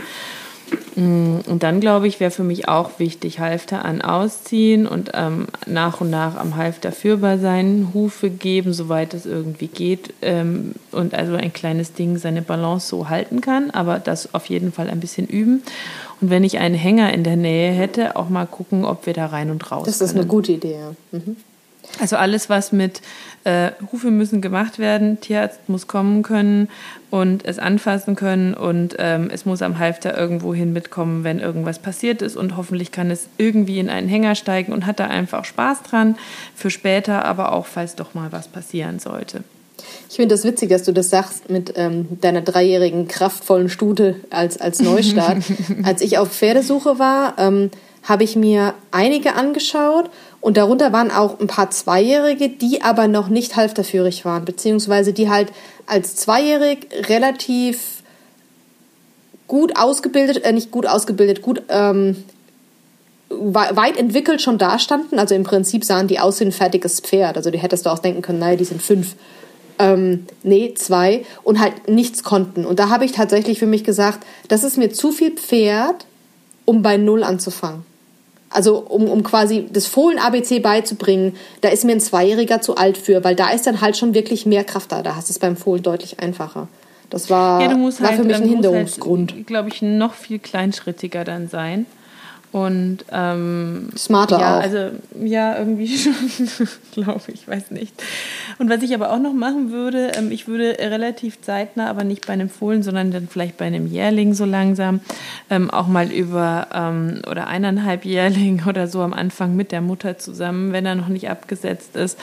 Mm, und dann, glaube ich, wäre für mich auch wichtig, Halfter an ausziehen und ähm, nach und nach am Halfter führbar sein, Hufe geben, soweit es irgendwie geht. Ähm, und also ein kleines Ding seine Balance so halten kann, aber das auf jeden Fall ein bisschen üben. Und wenn ich einen Hänger in der Nähe hätte, auch mal gucken, ob wir da rein und raus Das ist können. eine gute Idee, ja. Mhm. Also alles, was mit äh, Hufe müssen gemacht werden, Tierarzt muss kommen können und es anfassen können und ähm, es muss am Halfter irgendwo hin mitkommen, wenn irgendwas passiert ist und hoffentlich kann es irgendwie in einen Hänger steigen und hat da einfach Spaß dran für später, aber auch falls doch mal was passieren sollte. Ich finde das witzig, dass du das sagst mit ähm, deiner dreijährigen kraftvollen Stute als, als Neustart. als ich auf Pferdesuche war, ähm, habe ich mir einige angeschaut und darunter waren auch ein paar Zweijährige, die aber noch nicht halfterführig waren, beziehungsweise die halt als Zweijährig relativ gut ausgebildet, äh, nicht gut ausgebildet, gut ähm, weit entwickelt schon dastanden. Also im Prinzip sahen die aus wie ein fertiges Pferd. Also die hättest du auch denken können, naja, die sind fünf. Ähm, nee, zwei und halt nichts konnten. Und da habe ich tatsächlich für mich gesagt, das ist mir zu viel Pferd, um bei Null anzufangen. Also um, um quasi das Fohlen-ABC beizubringen, da ist mir ein Zweijähriger zu alt für, weil da ist dann halt schon wirklich mehr Kraft da. Da hast du es beim Fohlen deutlich einfacher. Das war, ja, war halt, für mich ein halt, Hinderungsgrund. Halt, glaube ich, noch viel kleinschrittiger dann sein. Und ähm, smarter ja, auch. also ja, irgendwie schon, glaube ich, weiß nicht. Und was ich aber auch noch machen würde, ähm, ich würde relativ zeitnah, aber nicht bei einem Fohlen, sondern dann vielleicht bei einem Jährling so langsam, ähm, auch mal über ähm, oder eineinhalb Jährling oder so am Anfang mit der Mutter zusammen, wenn er noch nicht abgesetzt ist,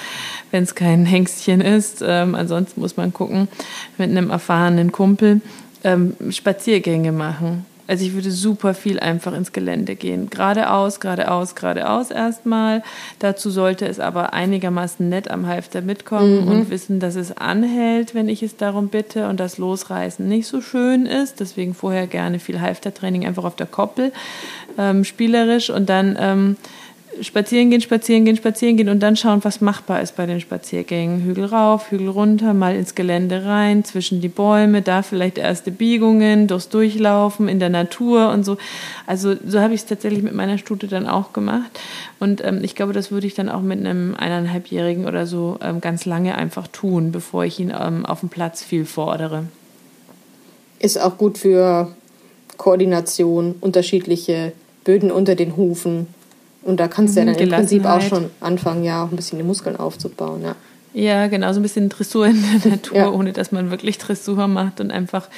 wenn es kein Hengstchen ist. Ähm, ansonsten muss man gucken, mit einem erfahrenen Kumpel ähm, Spaziergänge machen. Also ich würde super viel einfach ins Gelände gehen. Geradeaus, geradeaus, geradeaus erstmal. Dazu sollte es aber einigermaßen nett am Halfter mitkommen Mhm. und wissen, dass es anhält, wenn ich es darum bitte und das Losreißen nicht so schön ist. Deswegen vorher gerne viel Halftertraining einfach auf der Koppel, ähm, spielerisch und dann ähm, spazieren gehen, spazieren gehen, spazieren gehen und dann schauen, was machbar ist bei den Spaziergängen. Hügel rauf, Hügel runter, mal ins Gelände rein, zwischen die Bäume, da vielleicht erste Biegungen, durchs Durchlaufen in der Natur und so. Also so habe ich es tatsächlich mit meiner Stute dann auch gemacht. Und ähm, ich glaube, das würde ich dann auch mit einem eineinhalbjährigen oder so ähm, ganz lange einfach tun, bevor ich ihn ähm, auf dem Platz viel fordere. Ist auch gut für Koordination, unterschiedliche Böden unter den Hufen. Und da kannst du ja dann im Prinzip auch schon anfangen, ja, auch ein bisschen die Muskeln aufzubauen. Ja. Ja, genau, so ein bisschen Dressur in der Natur, Ja. ohne dass man wirklich Dressur macht und einfach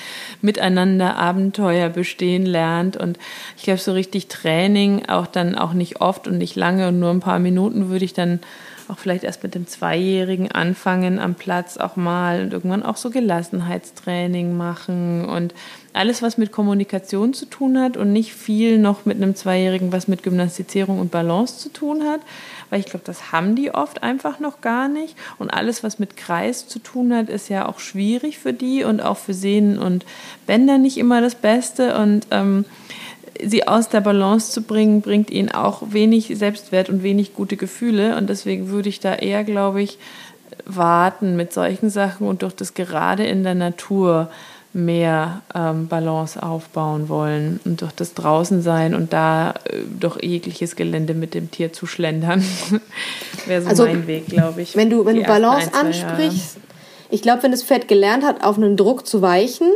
miteinander Abenteuer bestehen lernt. Und ich glaube, so richtig Training, auch dann auch nicht oft und nicht lange und nur ein paar Minuten würde ich dann auch vielleicht erst mit dem Zweijährigen anfangen am Platz auch mal und irgendwann auch so Gelassenheitstraining machen und alles, was mit Kommunikation zu tun hat und nicht viel noch mit einem Zweijährigen, was mit Gymnastizierung und Balance zu tun hat, weil ich glaube, das haben die oft einfach noch gar nicht. Und alles, was mit Kreis zu tun hat, ist ja auch schwierig für die und auch für Sehnen und Bänder nicht immer das Beste. Und ähm, sie aus der Balance zu bringen, bringt ihnen auch wenig Selbstwert und wenig gute Gefühle. Und deswegen würde ich da eher, glaube ich, warten mit solchen Sachen und durch das gerade in der Natur mehr ähm, Balance aufbauen wollen und durch das draußen sein und da äh, durch jegliches Gelände mit dem Tier zu schlendern, wäre so also, mein Weg, glaube ich. Wenn du, wenn du Balance ein, ansprichst, ich glaube, wenn das Pferd gelernt hat, auf einen Druck zu weichen,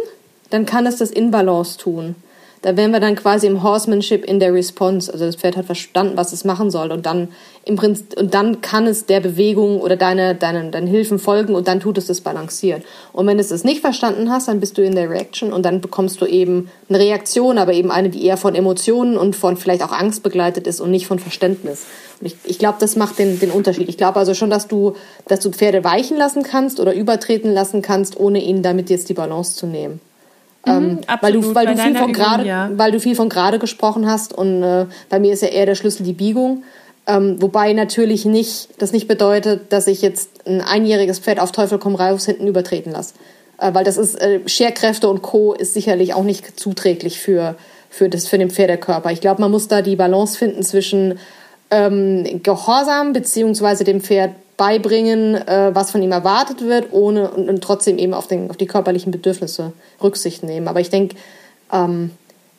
dann kann es das in Balance tun. Da wären wir dann quasi im Horsemanship in der Response. Also das Pferd hat verstanden, was es machen soll und dann im Prinzip und dann kann es der Bewegung oder deine, deine, deinen Hilfen folgen und dann tut es das balanciert. Und wenn es das nicht verstanden hast, dann bist du in der Reaction und dann bekommst du eben eine Reaktion, aber eben eine, die eher von Emotionen und von vielleicht auch Angst begleitet ist und nicht von Verständnis. Und ich, ich glaube, das macht den, den Unterschied. Ich glaube also schon, dass du, dass du Pferde weichen lassen kannst oder übertreten lassen kannst, ohne ihnen damit jetzt die Balance zu nehmen. Ähm, mhm, weil du, weil, du viel von grade, ja. weil du viel von gerade gesprochen hast und äh, bei mir ist ja eher der Schlüssel die Biegung. Ähm, wobei natürlich nicht, das nicht bedeutet, dass ich jetzt ein einjähriges Pferd auf Teufel komm raus hinten übertreten lasse. Äh, weil das ist, äh, Scherkräfte und Co. ist sicherlich auch nicht zuträglich für, für, das, für den Pferdekörper. Ich glaube, man muss da die Balance finden zwischen ähm, Gehorsam beziehungsweise dem Pferd beibringen, äh, was von ihm erwartet wird, ohne und, und, trotzdem eben auf, den, auf die körperlichen Bedürfnisse Rücksicht nehmen. Aber ich denke, ähm,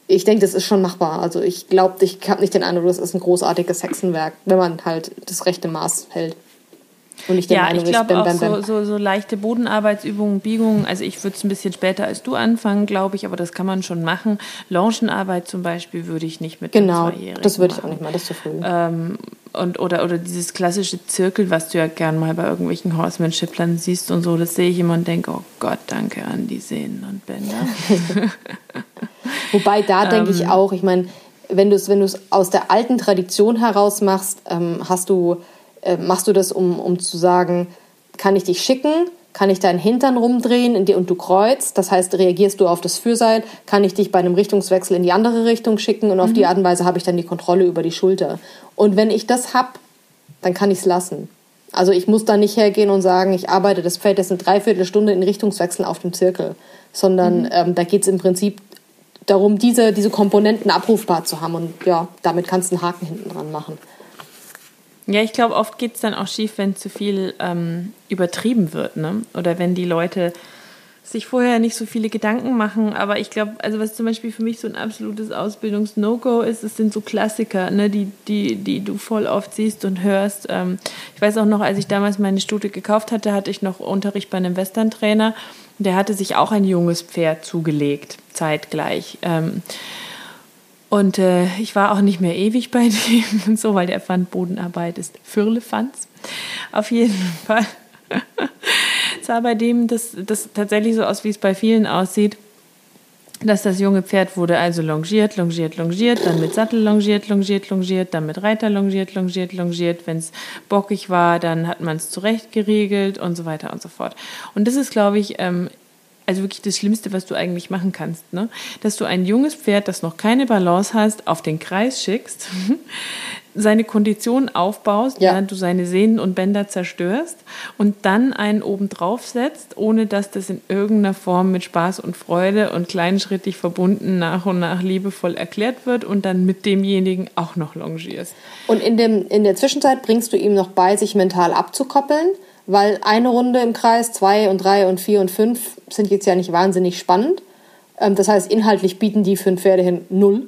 ich denke, das ist schon machbar. Also ich glaube, ich habe nicht den Eindruck, das ist ein großartiges Hexenwerk, wenn man halt das rechte Maß hält. Und ich ja, ich glaube auch so, so, so, leichte Bodenarbeitsübungen, Biegungen. Also ich würde es ein bisschen später als du anfangen, glaube ich, aber das kann man schon machen. Longenarbeit zum Beispiel würde ich nicht mit Genau, das würde ich auch nicht mal, das ist zu früh. Ähm, und, oder, oder dieses klassische Zirkel, was du ja gern mal bei irgendwelchen Horsemanship-Planen siehst und so, das sehe ich immer und denke, oh Gott, danke an die Sehnen und Bänder. Wobei da denke ich ähm. auch, ich meine, wenn du es wenn aus der alten Tradition heraus machst, ähm, hast du äh, machst du das, um, um zu sagen, kann ich dich schicken? Kann ich deinen Hintern rumdrehen und du kreuzt? Das heißt, reagierst du auf das Fürseil? Kann ich dich bei einem Richtungswechsel in die andere Richtung schicken? Und auf mhm. die Art und Weise habe ich dann die Kontrolle über die Schulter. Und wenn ich das habe, dann kann ich es lassen. Also ich muss da nicht hergehen und sagen, ich arbeite das Feld jetzt eine Dreiviertelstunde in Richtungswechseln auf dem Zirkel, sondern mhm. ähm, da geht es im Prinzip darum, diese, diese Komponenten abrufbar zu haben. Und ja, damit kannst du einen Haken hinten dran machen. Ja, ich glaube, oft geht es dann auch schief, wenn zu viel ähm, übertrieben wird, ne? Oder wenn die Leute sich vorher nicht so viele Gedanken machen. Aber ich glaube, also was zum Beispiel für mich so ein absolutes Ausbildungs-No-Go ist, es sind so Klassiker, ne, die, die, die du voll oft siehst und hörst. Ähm, ich weiß auch noch, als ich damals meine Stute gekauft hatte, hatte ich noch Unterricht bei einem Western-Trainer. Der hatte sich auch ein junges Pferd zugelegt, zeitgleich. Ähm, und äh, ich war auch nicht mehr ewig bei dem und so, weil der fand, Bodenarbeit ist Firlefanz. Auf jeden Fall. sah bei dem das, das tatsächlich so aus, wie es bei vielen aussieht, dass das junge Pferd wurde also longiert, longiert, longiert, dann mit Sattel longiert, longiert, longiert, dann mit Reiter longiert, longiert, longiert. Wenn es bockig war, dann hat man es zurecht geregelt und so weiter und so fort. Und das ist, glaube ich, ähm, also wirklich das Schlimmste, was du eigentlich machen kannst, ne? dass du ein junges Pferd, das noch keine Balance hast, auf den Kreis schickst, seine Kondition aufbaust, ja. während du seine Sehnen und Bänder zerstörst und dann einen oben drauf setzt, ohne dass das in irgendeiner Form mit Spaß und Freude und kleinschrittig verbunden nach und nach liebevoll erklärt wird und dann mit demjenigen auch noch longierst. Und in, dem, in der Zwischenzeit bringst du ihm noch bei, sich mental abzukoppeln weil eine Runde im Kreis, zwei und drei und vier und fünf sind jetzt ja nicht wahnsinnig spannend. Ähm, das heißt, inhaltlich bieten die ein Pferde hin null.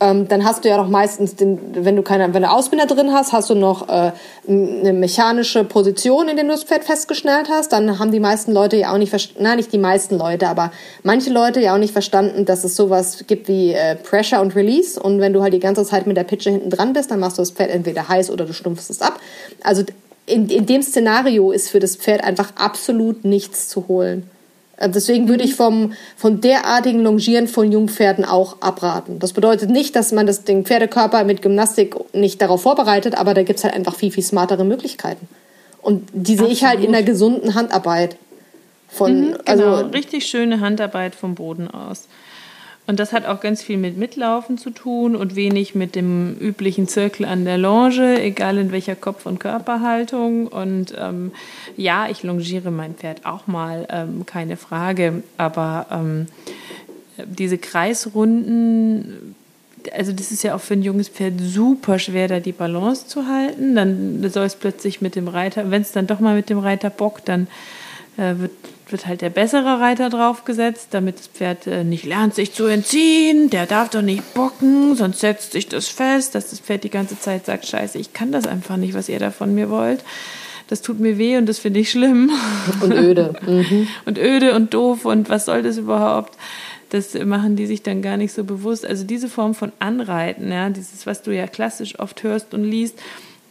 Ähm, dann hast du ja noch meistens, den, wenn du keine, wenn du Ausbinder drin hast, hast du noch äh, eine mechanische Position, in der du das Pferd festgeschnallt hast. Dann haben die meisten Leute ja auch nicht verstanden, nein, nicht die meisten Leute, aber manche Leute ja auch nicht verstanden, dass es sowas gibt wie äh, Pressure und Release. Und wenn du halt die ganze Zeit mit der Pitsche hinten dran bist, dann machst du das Pferd entweder heiß oder du stumpfst es ab. Also in, in dem Szenario ist für das Pferd einfach absolut nichts zu holen. Äh, Deswegen würde ich vom, von derartigen Longieren von Jungpferden auch abraten. Das bedeutet nicht, dass man das, den Pferdekörper mit Gymnastik nicht darauf vorbereitet, aber da gibt's halt einfach viel, viel smartere Möglichkeiten. Und die sehe ich halt in der gesunden Handarbeit. Von, Genau, also, richtig schöne Handarbeit vom Boden aus. Und das hat auch ganz viel mit Mitlaufen zu tun und wenig mit dem üblichen Zirkel an der Longe, egal in welcher Kopf- und Körperhaltung. Und ähm, ja, ich longiere mein Pferd auch mal, ähm, keine Frage. Aber ähm, diese Kreisrunden, also das ist ja auch für ein junges Pferd super schwer, da die Balance zu halten. Dann soll es plötzlich mit dem Reiter, wenn es dann doch mal mit dem Reiter bockt, dann äh, wird, wird halt der bessere Reiter draufgesetzt, damit das Pferd äh, nicht lernt, sich zu entziehen. Der darf doch nicht bocken, sonst setzt sich das fest, dass das Pferd die ganze Zeit sagt, scheiße, ich kann das einfach nicht, was ihr da von mir wollt. Das tut mir weh und das finde ich schlimm. und öde. Mhm. und öde und doof und was soll das überhaupt? Das machen die sich dann gar nicht so bewusst. Also diese Form von Anreiten, ja, dieses, was du ja klassisch oft hörst und liest,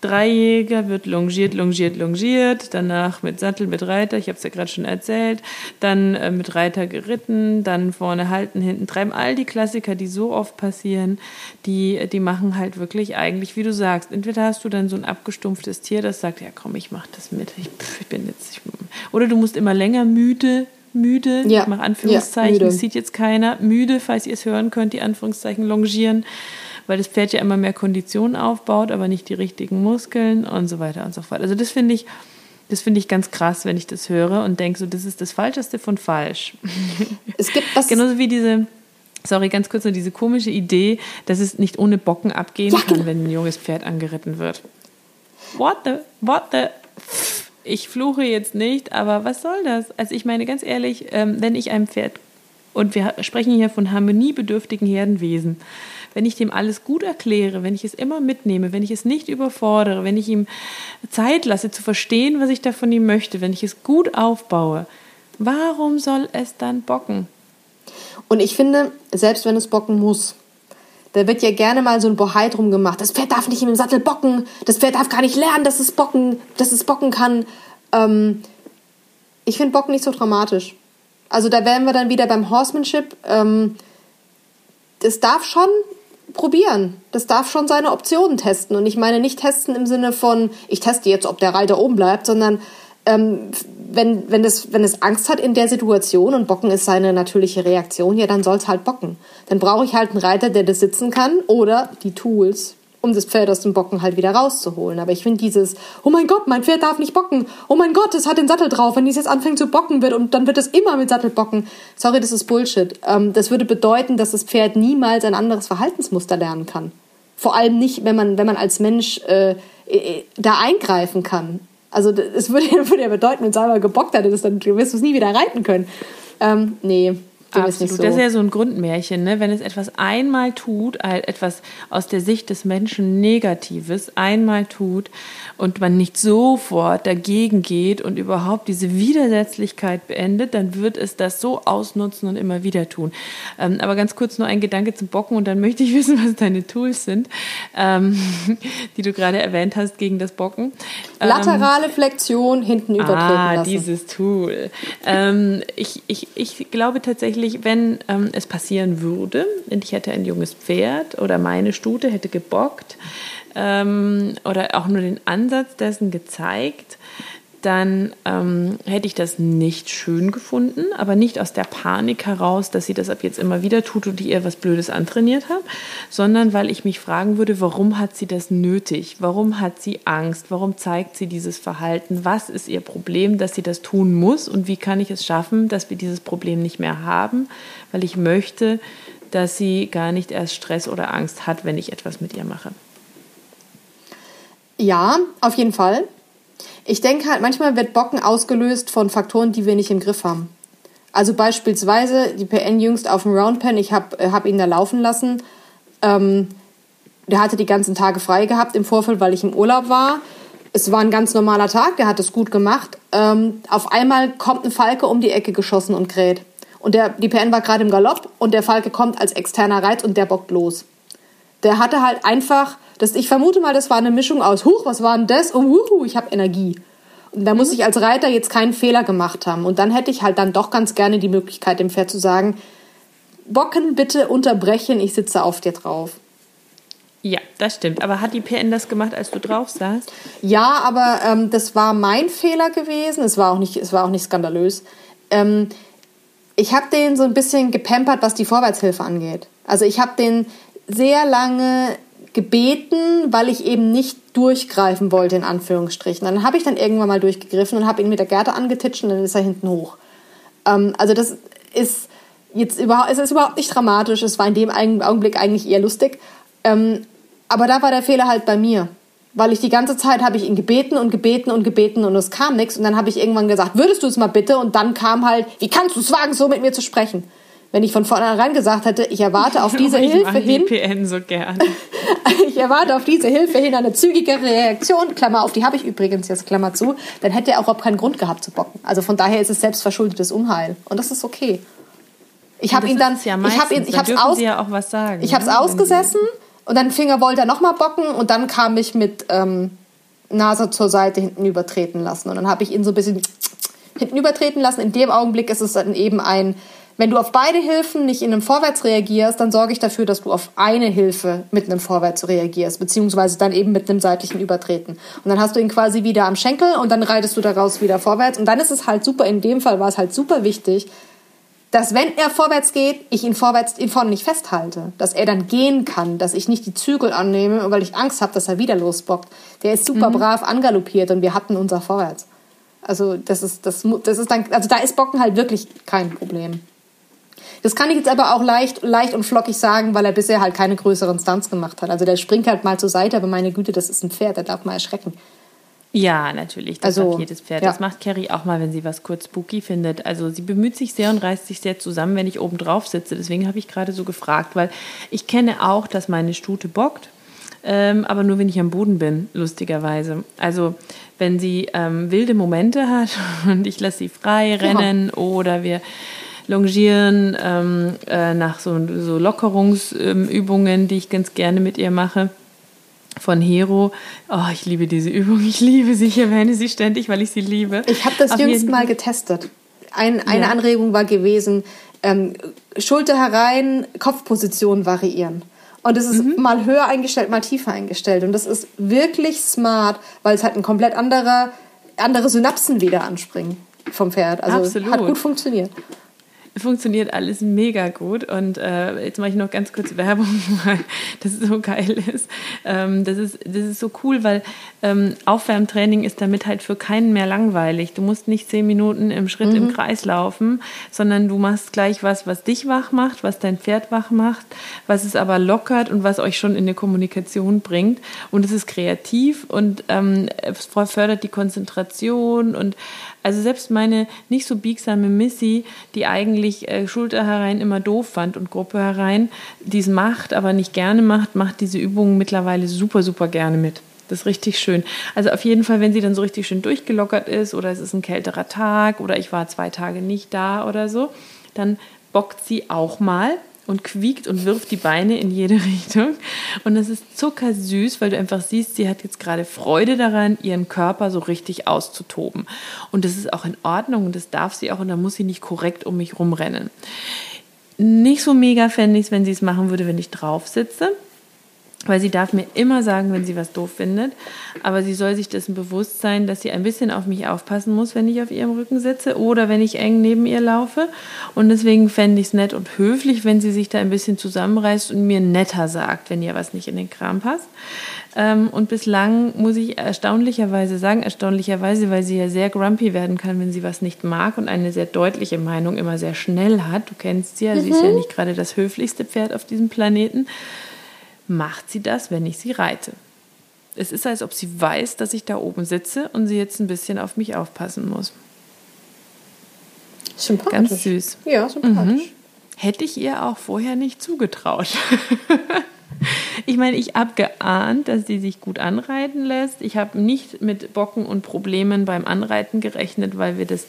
Dreijäger wird longiert, longiert, longiert, danach mit Sattel, mit Reiter, ich habe es ja gerade schon erzählt, dann äh, mit Reiter geritten, dann vorne halten, hinten treiben. All die Klassiker, die so oft passieren, die, die machen halt wirklich eigentlich, wie du sagst, entweder hast du dann so ein abgestumpftes Tier, das sagt, ja komm, ich mach das mit, ich, pff, ich bin jetzt, ich, oder du musst immer länger müde, müde, Ja. ich mache Anführungszeichen, Ja, müde. sieht jetzt keiner, müde, falls ihr es hören könnt, die Anführungszeichen longieren, weil das Pferd ja immer mehr Kondition aufbaut, aber nicht die richtigen Muskeln und so weiter und so fort. Also das finde ich, das finde ich ganz krass, wenn ich das höre und denke so, das ist das Falscheste von falsch. Es gibt was. Genauso wie diese, sorry, ganz kurz nur diese komische Idee, dass es nicht ohne Bocken abgehen Ja, kann, genau. wenn ein junges Pferd angeritten wird. What the, what the, ich fluche jetzt nicht, aber was soll das? Also ich meine ganz ehrlich, ähm, wenn ich einem Pferd, und wir sprechen hier von harmoniebedürftigen Herdenwesen, wenn ich dem alles gut erkläre, wenn ich es immer mitnehme, wenn ich es nicht überfordere, wenn ich ihm Zeit lasse zu verstehen, was ich da von ihm möchte, wenn ich es gut aufbaue, warum soll es dann bocken? Und ich finde, selbst wenn es bocken muss, da wird ja gerne mal so ein Bohai drum gemacht. Das Pferd darf nicht im Sattel bocken. Das Pferd darf gar nicht lernen, dass es bocken, dass es bocken kann. Ähm, ich finde Bocken nicht so dramatisch. Also da wären wir dann wieder beim Horsemanship. Ähm, das darf schon probieren. Das darf schon seine Optionen testen. Und ich meine nicht testen im Sinne von, ich teste jetzt, ob der Reiter oben bleibt, sondern ähm, wenn, wenn, das, wenn es Angst hat in der Situation und Bocken ist seine natürliche Reaktion, ja, dann soll es halt bocken. Dann brauche ich halt einen Reiter, der das sitzen kann oder die Tools, um das Pferd aus dem Bocken halt wieder rauszuholen. Aber ich finde dieses, oh mein Gott, mein Pferd darf nicht bocken. Oh mein Gott, es hat den Sattel drauf. Wenn es jetzt anfängt zu bocken wird und dann wird es immer mit Sattel bocken. Sorry, das ist Bullshit. Ähm, das würde bedeuten, dass das Pferd niemals ein anderes Verhaltensmuster lernen kann. Vor allem nicht, wenn man, wenn man als Mensch äh, äh, da eingreifen kann. Also es würde, würde ja bedeuten, wenn es einmal gebockt hat, dann wirst du es nie wieder reiten können. Ähm, nee, nicht Absolut. so. Das ist ja so ein Grundmärchen, ne? Wenn es etwas einmal tut, äh, etwas aus der Sicht des Menschen Negatives einmal tut und man nicht sofort dagegen geht und überhaupt diese Widersetzlichkeit beendet, dann wird es das so ausnutzen und immer wieder tun. Ähm, aber ganz kurz nur ein Gedanke zum Bocken und dann möchte ich wissen, was deine Tools sind, ähm, die du gerade erwähnt hast gegen das Bocken. Ähm, Laterale Flexion hinten übertreten Ah, lassen. dieses Tool. Ähm, ich, ich, ich glaube tatsächlich, wenn ähm, es passieren würde, und ich hätte ein junges Pferd oder meine Stute hätte gebockt ähm, oder auch nur den Ansatz dessen gezeigt, dann ähm, hätte ich das nicht schön gefunden, aber nicht aus der Panik heraus, dass sie das ab jetzt immer wieder tut und ich ihr was Blödes antrainiert habe, sondern weil ich mich fragen würde, warum hat sie das nötig? Warum hat sie Angst? Warum zeigt sie dieses Verhalten? Was ist ihr Problem, dass sie das tun muss? Und wie kann ich es schaffen, dass wir dieses Problem nicht mehr haben? Weil ich möchte, dass sie gar nicht erst Stress oder Angst hat, wenn ich etwas mit ihr mache. Ja, auf jeden Fall. Ich denke halt, manchmal wird Bocken ausgelöst von Faktoren, die wir nicht im Griff haben. Also beispielsweise die PN jüngst auf dem Roundpen, ich habe hab ihn da laufen lassen. Ähm, der hatte die ganzen Tage frei gehabt im Vorfeld, weil ich im Urlaub war. Es war ein ganz normaler Tag, der hat es gut gemacht. Ähm, auf einmal kommt ein Falke um die Ecke geschossen und kräht. Und der, die PN war gerade im Galopp und der Falke kommt als externer Reiz und der bockt los der hatte halt einfach, das, ich vermute mal, das war eine Mischung aus, huch, was war denn das? Und huhu, ich habe Energie. Und da muss ich als Reiter jetzt keinen Fehler gemacht haben. Und dann hätte ich halt dann doch ganz gerne die Möglichkeit, dem Pferd zu sagen, Bocken bitte unterbrechen, ich sitze auf dir drauf. Ja, das stimmt. Aber hat die PN das gemacht, als du drauf saßt? Ja, aber ähm, das war mein Fehler gewesen. Es war auch nicht, es war auch nicht skandalös. Ähm, ich habe den so ein bisschen gepampert, was die Vorwärtshilfe angeht. Also ich habe den sehr lange gebeten, weil ich eben nicht durchgreifen wollte, in Anführungsstrichen. Dann habe ich dann irgendwann mal durchgegriffen und habe ihn mit der Gerte angetitscht und dann ist er hinten hoch. Ähm, also das ist jetzt überhaupt, es ist überhaupt nicht dramatisch. Es war in dem Augenblick eigentlich eher lustig. Ähm, aber da war der Fehler halt bei mir. Weil ich die ganze Zeit habe ich ihn gebeten und gebeten und gebeten und es kam nichts. Und dann habe ich irgendwann gesagt, würdest du es mal bitte? Und dann kam halt, wie kannst du es wagen, so mit mir zu sprechen? Wenn ich von vornherein gesagt hätte, ich erwarte auf diese ich Hilfe hin. Die PN so gern. ich erwarte auf diese Hilfe hin eine zügige Reaktion, Klammer auf, die habe ich übrigens jetzt, Klammer zu, dann hätte er auch überhaupt keinen Grund gehabt zu bocken. Also von daher ist es selbstverschuldetes Unheil. Und das ist okay. Ich habe ihn dann, ja ich habe ihn, ich habe es aus, ja auch was sagen. ich habe es ne? ausgesessen und dann Finger wollte er nochmal bocken und dann kam ich mit ähm, Nase zur Seite hinten übertreten lassen. Und dann habe ich ihn so ein bisschen hinten übertreten lassen. In dem Augenblick ist es dann eben ein, wenn du auf beide Hilfen nicht in einem Vorwärts reagierst, dann sorge ich dafür, dass du auf eine Hilfe mit einem Vorwärts reagierst, beziehungsweise dann eben mit einem seitlichen Übertreten. Und dann hast du ihn quasi wieder am Schenkel und dann reitest du daraus wieder vorwärts. Und dann ist es halt super, in dem Fall war es halt super wichtig, dass wenn er vorwärts geht, ich ihn vorwärts ihn vorne nicht festhalte, dass er dann gehen kann, dass ich nicht die Zügel annehme, weil ich Angst habe, dass er wieder losbockt. Der ist super brav angaloppiert und wir hatten unser Vorwärts. Also das ist das das ist dann also da ist Bocken halt wirklich kein Problem. Das kann ich jetzt aber auch leicht leicht und flockig sagen, weil er bisher halt keine größeren Stunts gemacht hat. Also der springt halt mal zur Seite, aber meine Güte, das ist ein Pferd, der darf mal erschrecken. Ja, natürlich. Das Also, macht jedes Pferd. ja. Das macht Carrie auch mal, wenn sie was kurz spooky findet. Also sie bemüht sich sehr und reißt sich sehr zusammen, wenn ich oben drauf sitze. Deswegen habe ich gerade so gefragt, weil ich kenne auch, dass meine Stute bockt. Ähm, aber nur wenn ich am Boden bin, lustigerweise. Also wenn sie ähm, wilde Momente hat und ich lasse sie frei rennen oder wir longieren ähm, äh, nach so, so Lockerungsübungen, die ich ganz gerne mit ihr mache von Hero. Oh, ich liebe diese Übung. Ich liebe sie. Ich erwähne sie ständig, weil ich sie liebe. Ich habe das Auf jüngst mal getestet. Ein, eine Ja. Anregung war gewesen, ähm, Schulter herein, Kopfposition variieren. Und es ist Mhm. mal höher eingestellt, mal tiefer eingestellt. Und das ist wirklich smart, weil es halt ein komplett anderer, andere Synapsen wieder anspringen vom Pferd. Also Absolut. hat gut funktioniert. Funktioniert alles mega gut. Und äh, jetzt mache ich noch ganz kurz Werbung, weil das so geil ist. Ähm, das ist. Das ist so cool, weil ähm, Aufwärmtraining ist damit halt für keinen mehr langweilig. Du musst nicht zehn Minuten im Schritt im Kreis laufen, sondern du machst gleich was, was dich wach macht, was dein Pferd wach macht, was es aber lockert und was euch schon in eine Kommunikation bringt. Und es ist kreativ und ähm, es fördert die Konzentration und also selbst meine nicht so biegsame Missy, die eigentlich äh, Schulter herein immer doof fand und Gruppe herein, die es macht, aber nicht gerne macht, macht diese Übungen mittlerweile super, super gerne mit. Das ist richtig schön. Also auf jeden Fall, wenn sie dann so richtig schön durchgelockert ist oder es ist ein kälterer Tag oder ich war zwei Tage nicht da oder so, dann bockt sie auch mal und quiekt und wirft die Beine in jede Richtung. Und das ist zuckersüß, weil du einfach siehst, sie hat jetzt gerade Freude daran, ihren Körper so richtig auszutoben. Und das ist auch in Ordnung und das darf sie auch und da muss sie nicht korrekt um mich rumrennen. Nicht so mega fände ich es, wenn sie es machen würde, wenn ich drauf sitze. Weil sie darf mir immer sagen, wenn sie was doof findet. Aber sie soll sich dessen bewusst sein, dass sie ein bisschen auf mich aufpassen muss, wenn ich auf ihrem Rücken sitze oder wenn ich eng neben ihr laufe. Und deswegen fände ich es nett und höflich, wenn sie sich da ein bisschen zusammenreißt und mir netter sagt, wenn ihr was nicht in den Kram passt. Ähm, und bislang muss ich erstaunlicherweise sagen, erstaunlicherweise, weil sie ja sehr grumpy werden kann, wenn sie was nicht mag und eine sehr deutliche Meinung immer sehr schnell hat. Du kennst sie ja, sie ist ja nicht gerade das höflichste Pferd auf diesem Planeten macht sie das, wenn ich sie reite. Es ist, als ob sie weiß, dass ich da oben sitze und sie jetzt ein bisschen auf mich aufpassen muss. Sympathisch. Ganz süß. Ja, sympathisch. Hätte ich ihr auch vorher nicht zugetraut. ich meine, ich habe geahnt, dass sie sich gut anreiten lässt. Ich habe nicht mit Bocken und Problemen beim Anreiten gerechnet, weil wir das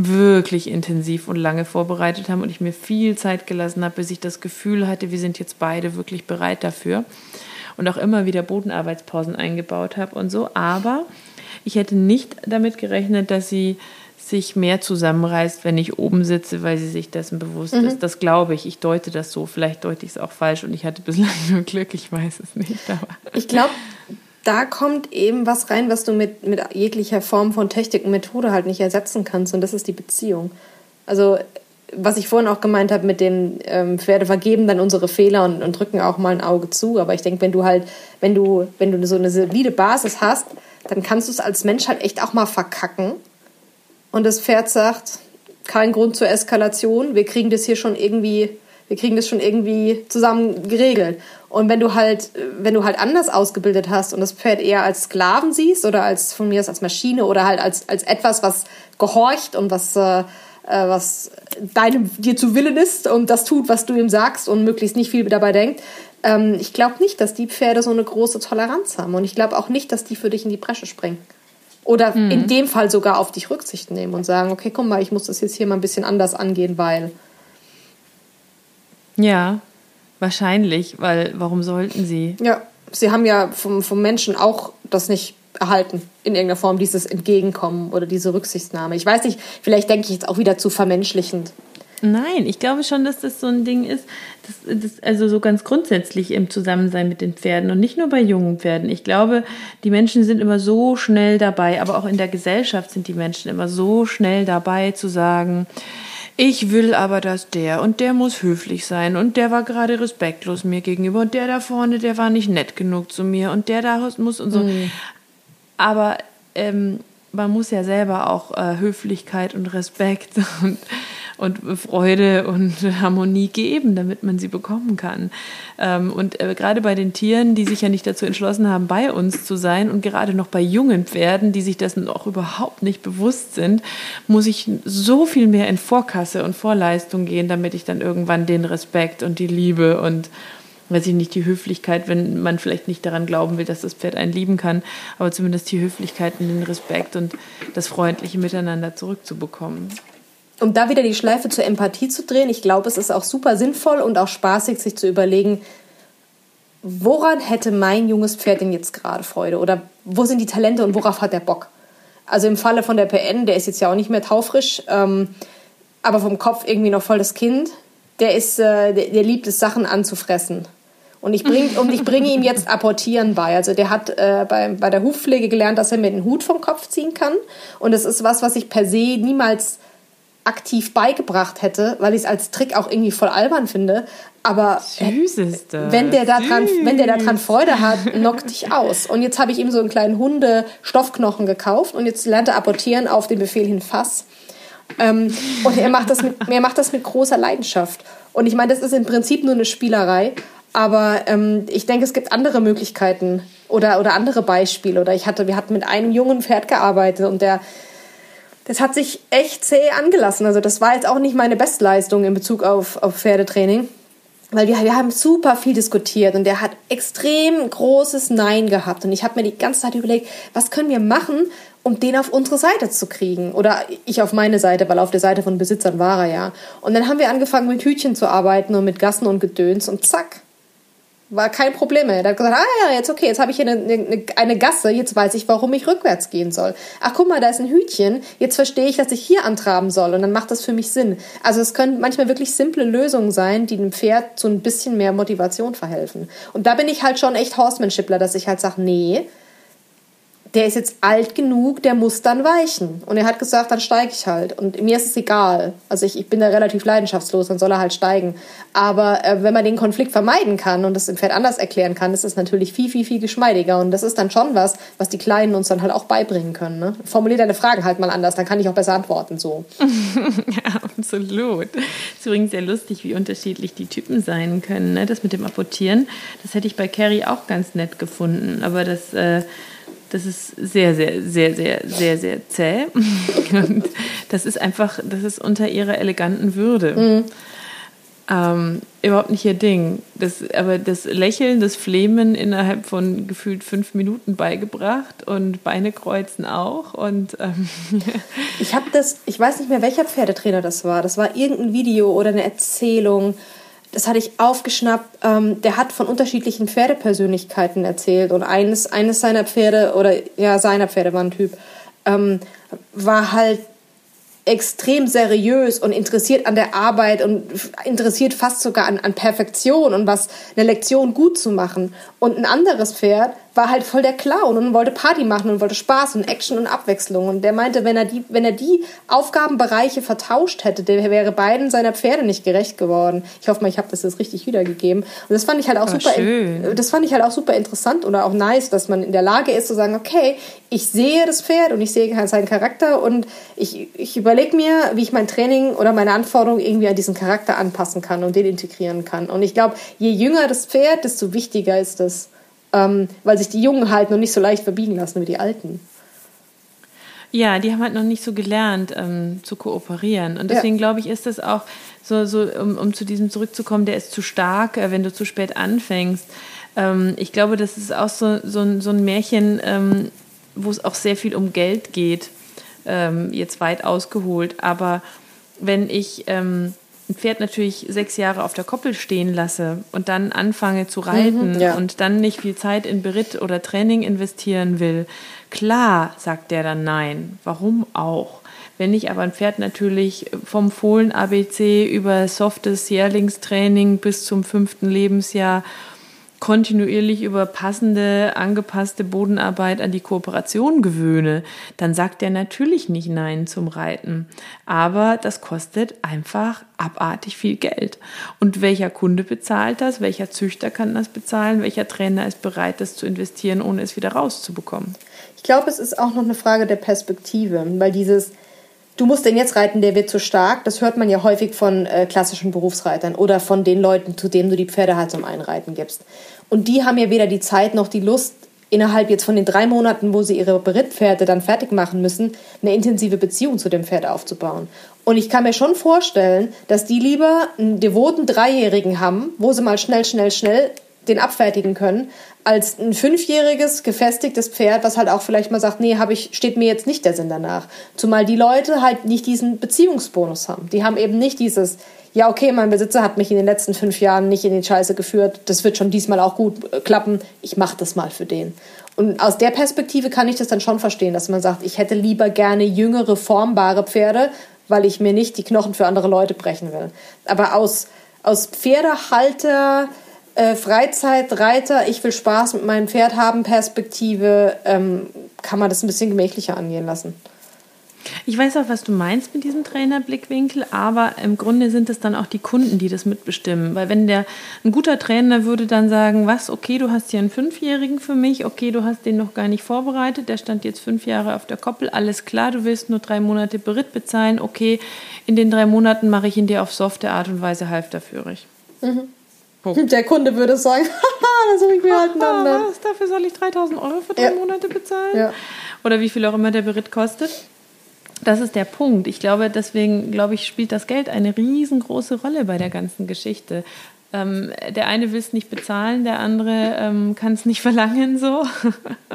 wirklich intensiv und lange vorbereitet haben und ich mir viel Zeit gelassen habe, bis ich das Gefühl hatte, wir sind jetzt beide wirklich bereit dafür und auch immer wieder Bodenarbeitspausen eingebaut habe und so. Aber ich hätte nicht damit gerechnet, dass sie sich mehr zusammenreißt, wenn ich oben sitze, weil sie sich dessen bewusst mhm. ist. Das glaube ich. Ich deute das so. Vielleicht deute ich es auch falsch und ich hatte bislang nur Glück. Ich weiß es nicht. Aber. Ich glaube, da kommt eben was rein, was du mit, mit jeglicher Form von Technik und Methode halt nicht ersetzen kannst. Und das ist die Beziehung. Also, was ich vorhin auch gemeint habe mit dem ähm, Pferde vergeben dann unsere Fehler und, und drücken auch mal ein Auge zu. Aber ich denke, wenn du halt, wenn du, wenn du so eine solide Basis hast, dann kannst du es als Mensch halt echt auch mal verkacken und das Pferd sagt, kein Grund zur Eskalation, wir kriegen das hier schon irgendwie, wir kriegen das schon irgendwie zusammen geregelt. Und wenn du halt, wenn du halt anders ausgebildet hast und das Pferd eher als Sklaven siehst oder als von mir aus als Maschine oder halt als, als etwas, was gehorcht und was, äh, äh was deinem dir zu Willen ist und das tut, was du ihm sagst und möglichst nicht viel dabei denkt, ähm, ich glaube nicht, dass die Pferde so eine große Toleranz haben. Und ich glaube auch nicht, dass die für dich in die Bresche springen. Oder mhm. in dem Fall sogar auf dich Rücksicht nehmen und sagen, okay, komm mal, ich muss das jetzt hier mal ein bisschen anders angehen, weil. Ja, wahrscheinlich, weil warum sollten sie? Ja, sie haben ja vom, vom Menschen auch das nicht erhalten, in irgendeiner Form, dieses Entgegenkommen oder diese Rücksichtnahme. Ich weiß nicht, vielleicht denke ich jetzt auch wieder zu vermenschlichend. Nein, ich glaube schon, dass das so ein Ding ist, das, das, also so ganz grundsätzlich im Zusammensein mit den Pferden und nicht nur bei jungen Pferden. Ich glaube, die Menschen sind immer so schnell dabei, aber auch in der Gesellschaft sind die Menschen immer so schnell dabei zu sagen, ich will aber, dass der und der muss höflich sein und der war gerade respektlos mir gegenüber und der da vorne, der war nicht nett genug zu mir und der da muss und so. Mhm. Aber ähm, man muss ja selber auch äh, Höflichkeit und Respekt und und Freude und Harmonie geben, damit man sie bekommen kann. Ähm, und äh, gerade bei den Tieren, die sich ja nicht dazu entschlossen haben, bei uns zu sein und gerade noch bei jungen Pferden, die sich dessen auch überhaupt nicht bewusst sind, muss ich so viel mehr in Vorkasse und Vorleistung gehen, damit ich dann irgendwann den Respekt und die Liebe und weiß ich nicht, die Höflichkeit, wenn man vielleicht nicht daran glauben will, dass das Pferd einen lieben kann, aber zumindest die Höflichkeit und den Respekt und das freundliche Miteinander zurückzubekommen um da wieder die Schleife zur Empathie zu drehen, ich glaube, es ist auch super sinnvoll und auch spaßig, sich zu überlegen, woran hätte mein junges Pferd denn jetzt gerade Freude? Oder wo sind die Talente und worauf hat der Bock? Also im Falle von der PN, der ist jetzt ja auch nicht mehr taufrisch, ähm, aber vom Kopf irgendwie noch voll das Kind, der, ist, äh, der, der liebt es, Sachen anzufressen. Und ich bringe und ihm jetzt Apportieren bei. Also der hat äh, bei, bei der Hufpflege gelernt, dass er mir den Hut vom Kopf ziehen kann. Und das ist was, was ich per se niemals aktiv beigebracht hätte, weil ich es als Trick auch irgendwie voll albern finde. Aber wenn der da dran, wenn der daran Freude hat, knockt dich aus. Und jetzt habe ich ihm so einen kleinen Hunde-Stoffknochen gekauft und jetzt lernt er apportieren auf den Befehl hin Fass. Ähm, und er macht das mit, er macht das mit großer Leidenschaft. Und ich meine, das ist im Prinzip nur eine Spielerei. Aber ähm, ich denke, es gibt andere Möglichkeiten oder, oder andere Beispiele. Oder ich hatte, wir hatten mit einem jungen Pferd gearbeitet und der das hat sich echt zäh angelassen. Also das war jetzt auch nicht meine Bestleistung in Bezug auf, auf Pferdetraining. Weil wir, wir haben super viel diskutiert und der hat extrem großes Nein gehabt. Und ich habe mir die ganze Zeit überlegt, was können wir machen, um den auf unsere Seite zu kriegen. Oder ich auf meine Seite, weil auf der Seite von Besitzern war er ja. Und dann haben wir angefangen mit Hütchen zu arbeiten und mit Gassen und Gedöns und zack, war kein Problem mehr. Er hat gesagt, ah ja, jetzt okay, jetzt habe ich hier eine, eine, eine, Gasse, jetzt weiß ich, warum ich rückwärts gehen soll. Ach guck mal, da ist ein Hütchen, jetzt verstehe ich, dass ich hier antraben soll und dann macht das für mich Sinn. Also es können manchmal wirklich simple Lösungen sein, die dem Pferd zu ein bisschen mehr Motivation verhelfen. Und da bin ich halt schon echt Horsemanshipler, dass ich halt sage, nee, der ist jetzt alt genug, der muss dann weichen. Und er hat gesagt, dann steige ich halt. Und mir ist es egal. Also ich, ich bin da relativ leidenschaftslos, dann soll er halt steigen. Aber äh, wenn man den Konflikt vermeiden kann und das dem Pferd anders erklären kann, ist es natürlich viel, viel, viel geschmeidiger. Und das ist dann schon was, was die Kleinen uns dann halt auch beibringen können. Ne? Formulier deine Fragen halt mal anders, dann kann ich auch besser antworten. So. ja, absolut. ist übrigens sehr lustig, wie unterschiedlich die Typen sein können. Ne? Das mit dem Apportieren, das hätte ich bei Carrie auch ganz nett gefunden. Aber das... Äh, das ist sehr, sehr, sehr, sehr, sehr, sehr zäh. Und das ist einfach, das ist unter ihrer eleganten Würde. Mhm. Ähm, überhaupt nicht ihr Ding. Das, aber das Lächeln, das Flehmen innerhalb von gefühlt fünf Minuten beigebracht und Beine kreuzen auch. Und ähm, ich habe das, ich weiß nicht mehr, welcher Pferdetrainer das war. Das war irgendein Video oder eine Erzählung das hatte ich aufgeschnappt, ähm, der hat von unterschiedlichen Pferdepersönlichkeiten erzählt und eines, eines seiner Pferde, oder ja, seiner Pferde war ein Typ, ähm, war halt extrem seriös und interessiert an der Arbeit und interessiert fast sogar an, an Perfektion und was eine Lektion gut zu machen. Und ein anderes Pferd war halt voll der Clown und wollte Party machen und wollte Spaß und Action und Abwechslung. Und der meinte, wenn er die, wenn er die Aufgabenbereiche vertauscht hätte, der wäre beiden seiner Pferde nicht gerecht geworden. Ich hoffe mal, ich habe das jetzt richtig wiedergegeben. Und das fand ich halt auch oh, super, schön. das fand ich halt auch super interessant oder auch nice, dass man in der Lage ist zu sagen, okay, ich sehe das Pferd und ich sehe seinen Charakter und ich, ich überlege mir, wie ich mein Training oder meine Anforderungen irgendwie an diesen Charakter anpassen kann und den integrieren kann. Und ich glaube, je jünger das Pferd, desto wichtiger ist das ähm, weil sich die Jungen halt noch nicht so leicht verbiegen lassen wie die Alten. Ja, die haben halt noch nicht so gelernt ähm, zu kooperieren. Und deswegen ja. glaube ich, ist das auch so, so um, um zu diesem zurückzukommen, der ist zu stark, äh, wenn du zu spät anfängst. Ähm, ich glaube, das ist auch so, so, ein, so ein Märchen, ähm, wo es auch sehr viel um Geld geht, ähm, jetzt weit ausgeholt. Aber wenn ich ähm, ein Pferd natürlich sechs Jahre auf der Koppel stehen lasse und dann anfange zu reiten mhm, ja. und dann nicht viel Zeit in Beritt oder Training investieren will, klar sagt der dann nein. Warum auch? Wenn ich aber ein Pferd natürlich vom Fohlen ABC über softes Jährlingstraining bis zum fünften Lebensjahr kontinuierlich über passende, angepasste Bodenarbeit an die Kooperation gewöhne, dann sagt er natürlich nicht Nein zum Reiten. Aber das kostet einfach abartig viel Geld. Und welcher Kunde bezahlt das? Welcher Züchter kann das bezahlen? Welcher Trainer ist bereit, das zu investieren, ohne es wieder rauszubekommen? Ich glaube, es ist auch noch eine Frage der Perspektive, weil dieses du musst den jetzt reiten, der wird zu stark. Das hört man ja häufig von äh, klassischen Berufsreitern oder von den Leuten, zu denen du die Pferde halt zum Einreiten gibst. Und die haben ja weder die Zeit noch die Lust, innerhalb jetzt von den drei Monaten, wo sie ihre Berittpferde dann fertig machen müssen, eine intensive Beziehung zu dem Pferd aufzubauen. Und ich kann mir schon vorstellen, dass die lieber einen devoten Dreijährigen haben, wo sie mal schnell, schnell, schnell den abfertigen können, als ein fünfjähriges, gefestigtes Pferd, was halt auch vielleicht mal sagt, nee, hab ich, steht mir jetzt nicht der Sinn danach. Zumal die Leute halt nicht diesen Beziehungsbonus haben. Die haben eben nicht dieses, ja, okay, mein Besitzer hat mich in den letzten fünf Jahren nicht in die Scheiße geführt, das wird schon diesmal auch gut äh, klappen, ich mach das mal für den. Und aus der Perspektive kann ich das dann schon verstehen, dass man sagt, ich hätte lieber gerne jüngere, formbare Pferde, weil ich mir nicht die Knochen für andere Leute brechen will. Aber aus, aus Pferdehalter, äh, Freizeitreiter, ich will Spaß mit meinem Pferd haben, Perspektive, ähm, kann man das ein bisschen gemächlicher angehen lassen. Ich weiß auch, was du meinst mit diesem Trainerblickwinkel, aber im Grunde sind es dann auch die Kunden, die das mitbestimmen. Weil wenn der ein guter Trainer würde dann sagen, was, okay, du hast hier einen Fünfjährigen für mich, okay, du hast den noch gar nicht vorbereitet, der stand jetzt fünf Jahre auf der Koppel, alles klar, du willst nur drei Monate Beritt bezahlen, okay, in den drei Monaten mache ich ihn dir auf softe Art und Weise halfterführig. Mhm. Der Kunde würde sagen, haha, das habe ich mir halt dann. Was, dafür soll ich 3000 Euro für drei ja. Monate bezahlen? Ja. Oder wie viel auch immer der Beritt kostet? Das ist der Punkt. Ich glaube, deswegen, glaube ich, spielt das Geld eine riesengroße Rolle bei der ganzen Geschichte. Ähm, der eine will es nicht bezahlen, der andere ähm, kann es nicht verlangen, so.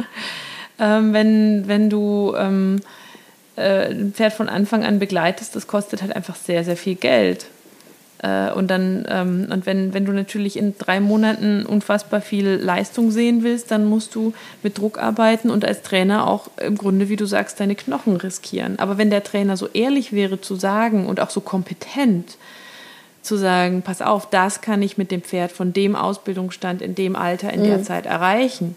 ähm, wenn, wenn du ähm, äh, ein Pferd von Anfang an begleitest, das kostet halt einfach sehr, sehr viel Geld. Äh, und dann, ähm, und wenn, wenn du natürlich in drei Monaten unfassbar viel Leistung sehen willst, dann musst du mit Druck arbeiten und als Trainer auch im Grunde, wie du sagst, deine Knochen riskieren. Aber wenn der Trainer so ehrlich wäre zu sagen und auch so kompetent, zu sagen, pass auf, das kann ich mit dem Pferd von dem Ausbildungsstand in dem Alter in mhm. der Zeit erreichen.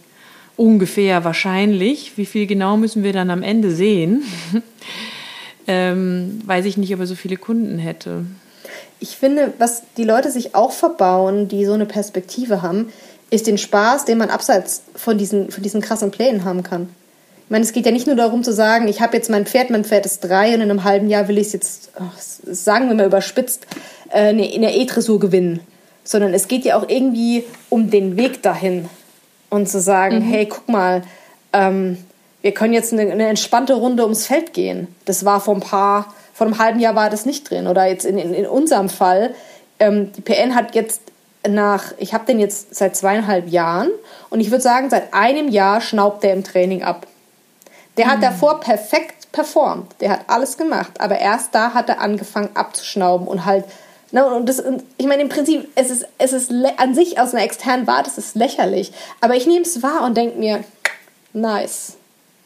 Ungefähr wahrscheinlich. Wie viel genau müssen wir dann am Ende sehen? ähm, weiß ich nicht, ob er so viele Kunden hätte ich finde, was die Leute sich auch verbauen, die so eine Perspektive haben, ist den Spaß, den man abseits von diesen, von diesen krassen Plänen haben kann. Ich meine, es geht ja nicht nur darum zu sagen, ich habe jetzt mein Pferd, mein Pferd ist drei und in einem halben Jahr will ich es jetzt, oh, sagen wir mal überspitzt, äh, in der E-Dressur gewinnen. Sondern es geht ja auch irgendwie um den Weg dahin. Und zu sagen, mhm. hey, guck mal, ähm, wir können jetzt eine, eine entspannte Runde ums Feld gehen. Das war vor ein paar vor einem halben Jahr war das nicht drin. Oder jetzt in, in, in unserem Fall, ähm, die PN hat jetzt nach, ich habe den jetzt seit zweieinhalb Jahren und ich würde sagen, seit einem Jahr schnaubt der im Training ab. Der mhm. hat davor perfekt performt, der hat alles gemacht, aber erst da hat er angefangen abzuschnauben und halt Ne, und das, und ich meine, im Prinzip, es ist, es ist an sich aus einer externen Warte, es ist lächerlich. Aber ich nehme es wahr und denke mir, nice.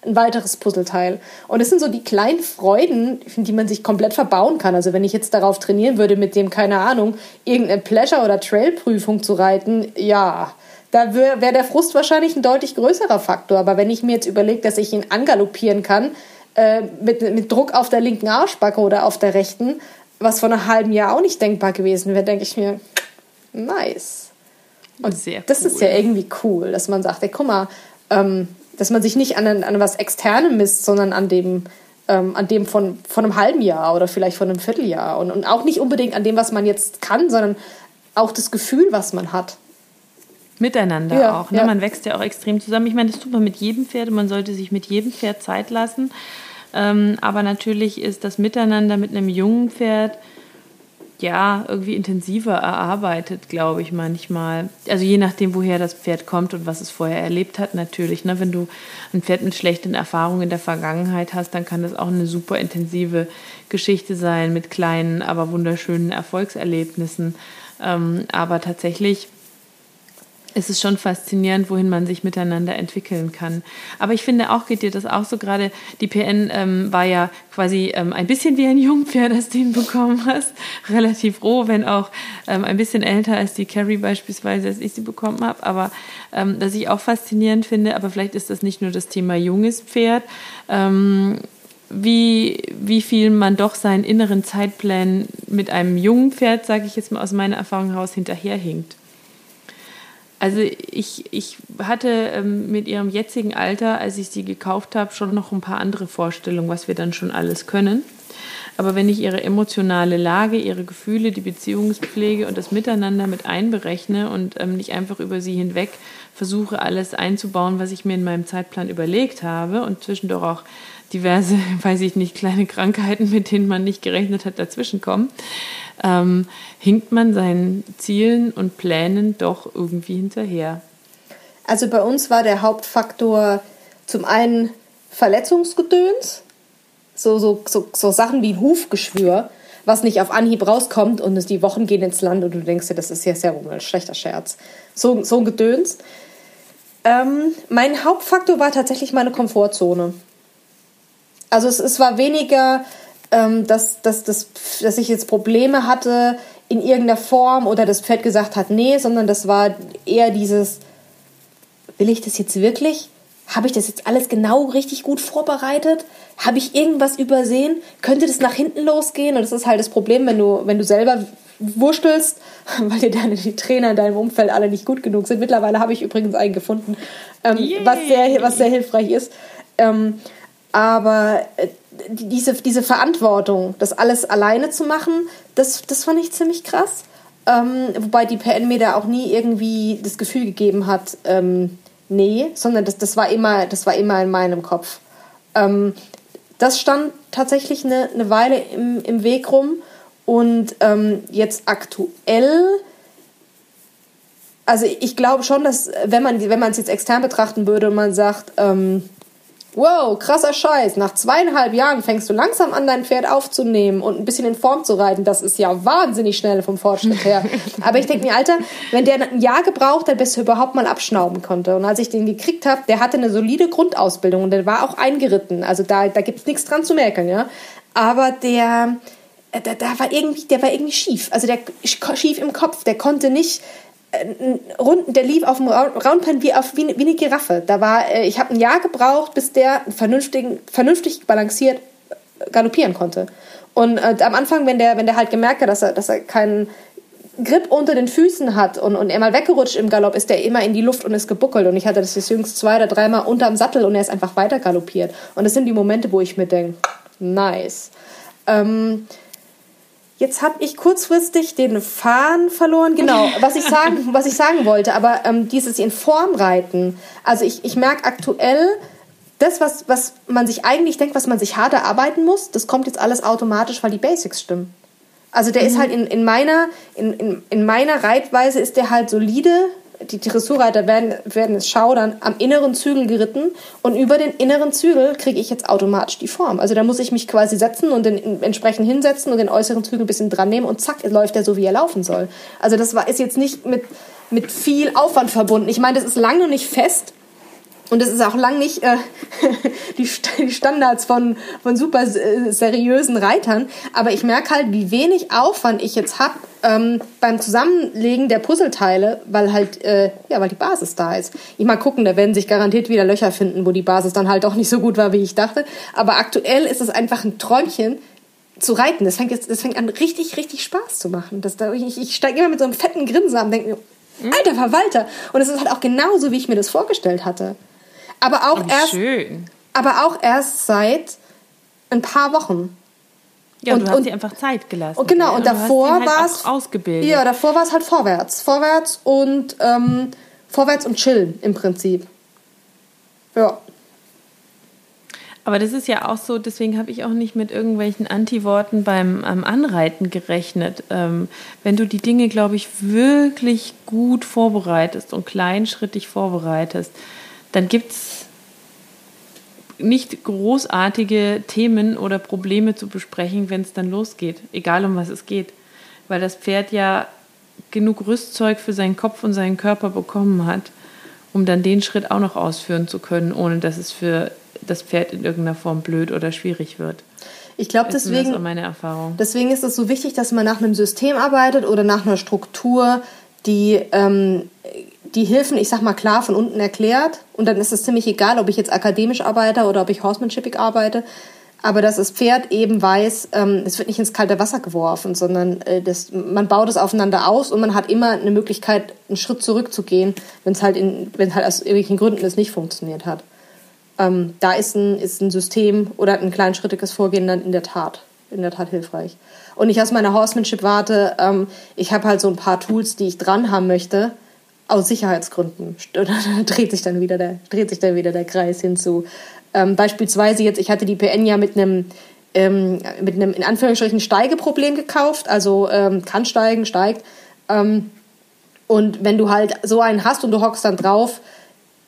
Ein weiteres Puzzleteil. Und es sind so die kleinen Freuden, die man sich komplett verbauen kann. Also wenn ich jetzt darauf trainieren würde, mit dem, keine Ahnung, irgendeine Pleasure- oder Trail-Prüfung zu reiten, ja, da wäre wär der Frust wahrscheinlich ein deutlich größerer Faktor. Aber wenn ich mir jetzt überlege, dass ich ihn angaloppieren kann, äh, mit, mit Druck auf der linken Arschbacke oder auf der rechten, was vor einem halben Jahr auch nicht denkbar gewesen wäre, denke ich mir, nice. Und Sehr das ist ja irgendwie cool, dass man sagt, ey, guck mal, ähm, dass man sich nicht an, an was Externem misst, sondern an dem, ähm, an dem von, von einem halben Jahr oder vielleicht von einem Vierteljahr. Und, und auch nicht unbedingt an dem, was man jetzt kann, sondern auch das Gefühl, was man hat. Miteinander ja, auch. Ne? Ja. Man wächst ja auch extrem zusammen. Ich meine, das tut man mit jedem Pferd und man sollte sich mit jedem Pferd Zeit lassen. Ähm, aber natürlich ist das Miteinander mit einem jungen Pferd ja irgendwie intensiver erarbeitet, glaube ich manchmal. Also je nachdem, woher das Pferd kommt und was es vorher erlebt hat, natürlich. Ne? Wenn du ein Pferd mit schlechten Erfahrungen in der Vergangenheit hast, dann kann das auch eine super intensive Geschichte sein mit kleinen, aber wunderschönen Erfolgserlebnissen. Ähm, aber tatsächlich es ist schon faszinierend, wohin man sich miteinander entwickeln kann. Aber ich finde auch, geht dir das auch so gerade, die PN ähm, war ja quasi ähm, ein bisschen wie ein Jungpferd, das du bekommen hast. Relativ roh, wenn auch ähm, ein bisschen älter als die Carrie beispielsweise, als ich sie bekommen habe. Aber ähm, dass ich auch faszinierend finde, aber vielleicht ist das nicht nur das Thema junges Pferd, ähm, wie, wie viel man doch seinen inneren Zeitplänen mit einem jungen Pferd, sage ich jetzt mal aus meiner Erfahrung heraus, hinterherhinkt. Also ich, ich hatte ähm, mit ihrem jetzigen Alter, als ich sie gekauft habe, schon noch ein paar andere Vorstellungen, was wir dann schon alles können. Aber wenn ich ihre emotionale Lage, ihre Gefühle, die Beziehungspflege und das Miteinander mit einberechne und ähm, nicht einfach über sie hinweg versuche, alles einzubauen, was ich mir in meinem Zeitplan überlegt habe und zwischendurch auch diverse, weiß ich nicht, kleine Krankheiten, mit denen man nicht gerechnet hat, dazwischenkommen, ähm, hinkt man seinen Zielen und Plänen doch irgendwie hinterher. Also bei uns war der Hauptfaktor zum einen Verletzungsgedöns, so, so, so, so Sachen wie ein Hufgeschwür, was nicht auf Anhieb rauskommt und es die Wochen gehen ins Land und du denkst dir, das ist ja sehr ein schlechter Scherz. So, so ein Gedöns. Ähm, mein Hauptfaktor war tatsächlich meine Komfortzone. Also es, es war weniger ähm, dass, dass, dass, dass ich jetzt Probleme hatte in irgendeiner Form oder das Pferd gesagt hat, nee, sondern das war eher dieses, will ich das jetzt wirklich? Habe ich das jetzt alles genau richtig gut vorbereitet? Habe ich irgendwas übersehen? Könnte das nach hinten losgehen? Und das ist halt das Problem, wenn du, wenn du selber wurstelst, weil dir deine die Trainer in deinem Umfeld alle nicht gut genug sind. Mittlerweile habe ich übrigens einen gefunden, ähm, was, sehr, was sehr hilfreich ist. Ähm, aber äh, diese, diese Verantwortung, das alles alleine zu machen, das, das fand ich ziemlich krass. Ähm, wobei die PN mir da auch nie irgendwie das Gefühl gegeben hat, ähm, nee, sondern das, das, war immer, das war immer in meinem Kopf. Ähm, das stand tatsächlich eine, eine Weile im, im Weg rum und ähm, jetzt aktuell also ich glaube schon, dass wenn man wenn es jetzt extern betrachten würde und man sagt, ähm, Wow, krasser Scheiß. Nach zweieinhalb Jahren fängst du langsam an, dein Pferd aufzunehmen und ein bisschen in Form zu reiten. Das ist ja wahnsinnig schnell vom Fortschritt her. Aber ich denke mir, Alter, wenn der ein Jahr gebraucht hat, bis er überhaupt mal abschnauben konnte. Und als ich den gekriegt habe, der hatte eine solide Grundausbildung und der war auch eingeritten. Also da, da gibt's nichts dran zu merken, ja. Aber der, der, der war irgendwie, der war irgendwie schief. Also der schief im Kopf. Der konnte nicht Runden, der lief auf dem Roundpen wie, auf, wie, wie eine Giraffe. Da war, äh, ich habe ein Jahr gebraucht, bis der vernünftig, vernünftig balanciert äh, galoppieren konnte. Und äh, am Anfang, wenn der, wenn der halt gemerkt hat, dass er, dass er keinen Grip unter den Füßen hat und, und er mal weggerutscht im Galopp, ist der immer in die Luft und ist gebuckelt. Und ich hatte das jetzt jüngst zwei oder dreimal unterm Sattel und er ist einfach weiter galoppiert. Und das sind die Momente, wo ich mir denke, nice. Ähm, Jetzt habe ich kurzfristig den Faden verloren. Genau, was ich sagen, was ich sagen wollte. Aber ähm, dieses in Form reiten. Also ich, ich merke aktuell, das, was, was man sich eigentlich denkt, was man sich hart erarbeiten muss, das kommt jetzt alles automatisch, weil die Basics stimmen. Also der mhm. ist halt in, in, meiner, in, in, in meiner Reitweise ist der halt solide die Dressurreiter werden, werden es schaudern, am inneren Zügel geritten und über den inneren Zügel kriege ich jetzt automatisch die Form. Also da muss ich mich quasi setzen und den entsprechend hinsetzen und den äußeren Zügel ein bisschen dran nehmen und zack, läuft er so, wie er laufen soll. Also das war, ist jetzt nicht mit, mit viel Aufwand verbunden. Ich meine, das ist lange noch nicht fest, und es ist auch lang nicht äh, die, die Standards von, von super äh, seriösen Reitern. Aber ich merke halt, wie wenig Aufwand ich jetzt habe ähm, beim Zusammenlegen der Puzzleteile, weil halt, äh, ja, weil die Basis da ist. Ich mal gucken, da werden sich garantiert wieder Löcher finden, wo die Basis dann halt auch nicht so gut war, wie ich dachte. Aber aktuell ist es einfach ein Träumchen, zu reiten. Das fängt jetzt, das fängt an, richtig, richtig Spaß zu machen. Das, da, ich, ich steige immer mit so einem fetten Grinsen an und denke mir, alter Verwalter. Und es ist halt auch genauso, wie ich mir das vorgestellt hatte. Aber auch Oh, erst, schön. aber auch erst seit ein paar Wochen. Ja, und, Und- du hast und- dir einfach Zeit gelassen. Und genau, und hast davor halt war es ausgebildet. Ja, davor war es halt vorwärts, vorwärts und ähm, vorwärts und chillen im Prinzip. Ja, Aber das ist ja auch so, deswegen habe ich auch nicht mit irgendwelchen Antiworten beim ähm, Anreiten gerechnet. Ähm, wenn du die Dinge, glaube ich, wirklich gut vorbereitest und kleinschrittig vorbereitest, dann gibt es nicht großartige Themen oder Probleme zu besprechen, wenn es dann losgeht, egal um was es geht. Weil das Pferd ja genug Rüstzeug für seinen Kopf und seinen Körper bekommen hat, um dann den Schritt auch noch ausführen zu können, ohne dass es für das Pferd in irgendeiner Form blöd oder schwierig wird. ich glaube deswegen, deswegen ist es so wichtig, dass man nach einem System arbeitet oder nach einer Struktur, die ähm, die Hilfen, ich sag mal klar, von unten erklärt. Und dann ist es ziemlich egal, ob ich jetzt akademisch arbeite oder ob ich horsemanshipig arbeite. Aber dass das Pferd eben weiß, ähm, es wird nicht ins kalte Wasser geworfen, sondern äh, das, man baut es aufeinander aus und man hat immer eine Möglichkeit, einen Schritt zurückzugehen, wenn es halt, halt aus irgendwelchen Gründen es nicht funktioniert hat. Ähm, da ist ein, ist ein System oder ein kleinschrittiges Vorgehen dann in der Tat, in der Tat hilfreich. Und ich aus meiner Horsemanship warte, ähm, ich habe halt so ein paar Tools, die ich dran haben möchte, aus Sicherheitsgründen. Dreht sich dann wieder der, dreht sich dann wieder der Kreis hinzu. Ähm, beispielsweise jetzt, ich hatte die PN ja mit einem ähm, mit einem in Anführungsstrichen Steigeproblem gekauft, also ähm, kann steigen, steigt. Ähm, und wenn du halt so einen hast und du hockst dann drauf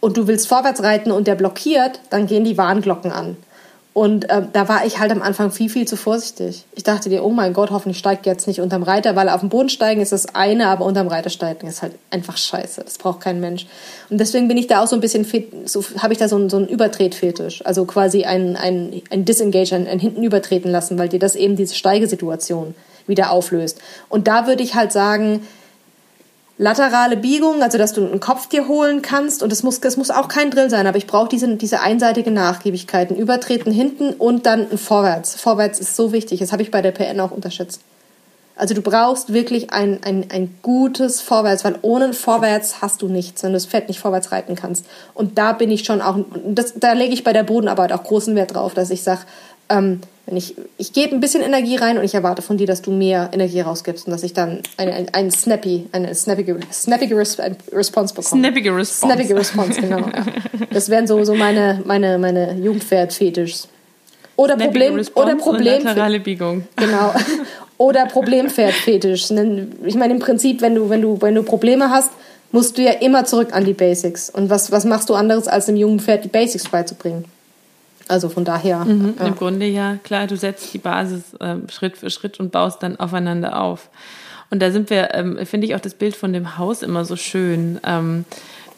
und du willst vorwärts reiten und der blockiert, dann gehen die Warnglocken an. Und äh, da war ich halt am Anfang viel, viel zu vorsichtig. Ich dachte dir, oh mein Gott, hoffentlich steigt jetzt nicht unterm Reiter, weil auf dem Boden steigen ist das eine, aber unterm Reiter steigen ist halt einfach scheiße. Das braucht kein Mensch. Und deswegen bin ich da auch so ein bisschen, so habe ich da so einen, so einen Übertretfetisch. Also quasi ein, ein, ein Disengage, ein, ein hinten übertreten lassen, weil dir das eben diese Steigesituation wieder auflöst. Und da würde ich halt sagen, laterale Biegung, also dass du einen Kopf dir holen kannst und es muss, es muss auch kein Drill sein, aber ich brauche diese, diese einseitige Nachgiebigkeit, ein Übertreten hinten und dann ein Vorwärts. Vorwärts ist so wichtig, das habe ich bei der PN auch unterschätzt. Also du brauchst wirklich ein, ein, ein gutes Vorwärts, weil ohne Vorwärts hast du nichts, wenn du das Pferd nicht vorwärts reiten kannst. Und da bin ich schon auch, das, da lege ich bei der Bodenarbeit auch großen Wert drauf, dass ich sage, ähm, wenn ich, ich gebe ein bisschen Energie rein und ich erwarte von dir, dass du mehr Energie rausgibst und dass ich dann eine, ein, ein snappy, eine snappige, snappige Res Response bekomme. Snappige Response. Snappige Response, genau. Ja. Das wären so, so meine, meine, meine Jugendpferd-Fetischs. Oder Snappige Problem, Response oder Problem, laterale Biegung. Genau. Oder Problempferdfetisch. Ich meine, im Prinzip, wenn du, wenn du, wenn du Probleme hast, musst du ja immer zurück an die Basics. Und was, was machst du anderes, als einem jungen Pferd die Basics beizubringen? Also von daher. ja. Im Grunde ja, klar, du setzt die Basis ähm, Schritt für Schritt und baust dann aufeinander auf. Und da sind wir, ähm, finde ich auch das Bild von dem Haus immer so schön. Ähm,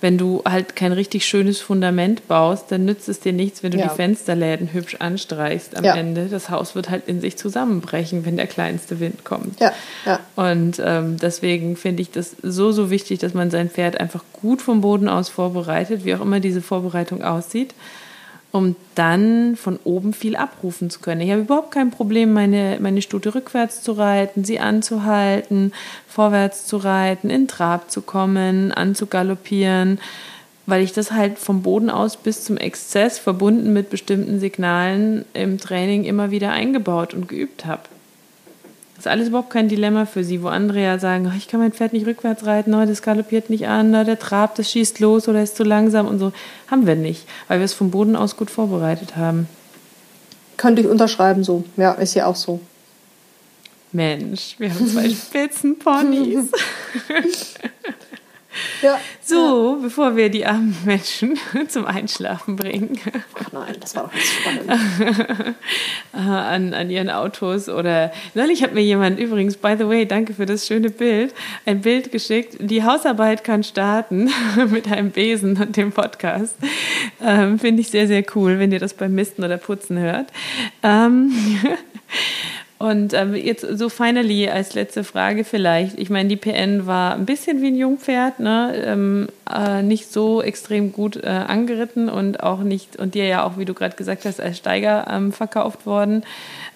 wenn du halt kein richtig schönes Fundament baust, dann nützt es dir nichts, wenn du Ja. die Fensterläden hübsch anstreichst am Ja. Ende. Das Haus wird halt in sich zusammenbrechen, wenn der kleinste Wind kommt. Ja, ja. Und ähm, deswegen finde ich das so, so wichtig, dass man sein Pferd einfach gut vom Boden aus vorbereitet, wie auch immer diese Vorbereitung aussieht, um dann von oben viel abrufen zu können. Ich habe überhaupt kein Problem, meine, meine Stute rückwärts zu reiten, sie anzuhalten, vorwärts zu reiten, in Trab zu kommen, anzugaloppieren, weil ich das halt vom Boden aus bis zum Exzess verbunden mit bestimmten Signalen im Training immer wieder eingebaut und geübt habe. Ist alles überhaupt kein Dilemma für sie, wo andere ja sagen, "Oh, ich kann mein Pferd nicht rückwärts reiten, oh, das galoppiert nicht an, oh, der trabt, das schießt los oder ist zu langsam und so. Haben wir nicht, weil wir es vom Boden aus gut vorbereitet haben. Könnte ich unterschreiben so. Ja, ist ja auch so. Mensch, wir haben zwei Spitzenponys. Ja. So, bevor wir die armen Menschen zum Einschlafen bringen. Ach nein, das war doch nicht spannend. an, an ihren Autos oder neulich hat mir jemand übrigens, by the way, danke für das schöne Bild, ein Bild geschickt. Die Hausarbeit kann starten mit einem Besen und dem Podcast. Ähm, Finde ich sehr, sehr cool, wenn ihr das beim Misten oder Putzen hört. Ähm, und ähm, jetzt so finally als letzte Frage vielleicht. Ich meine, die PN war ein bisschen wie ein Jungpferd, ne? Ähm, äh, nicht so extrem gut äh, angeritten und auch nicht, und dir ja auch, wie du gerade gesagt hast, als Steiger ähm, verkauft worden.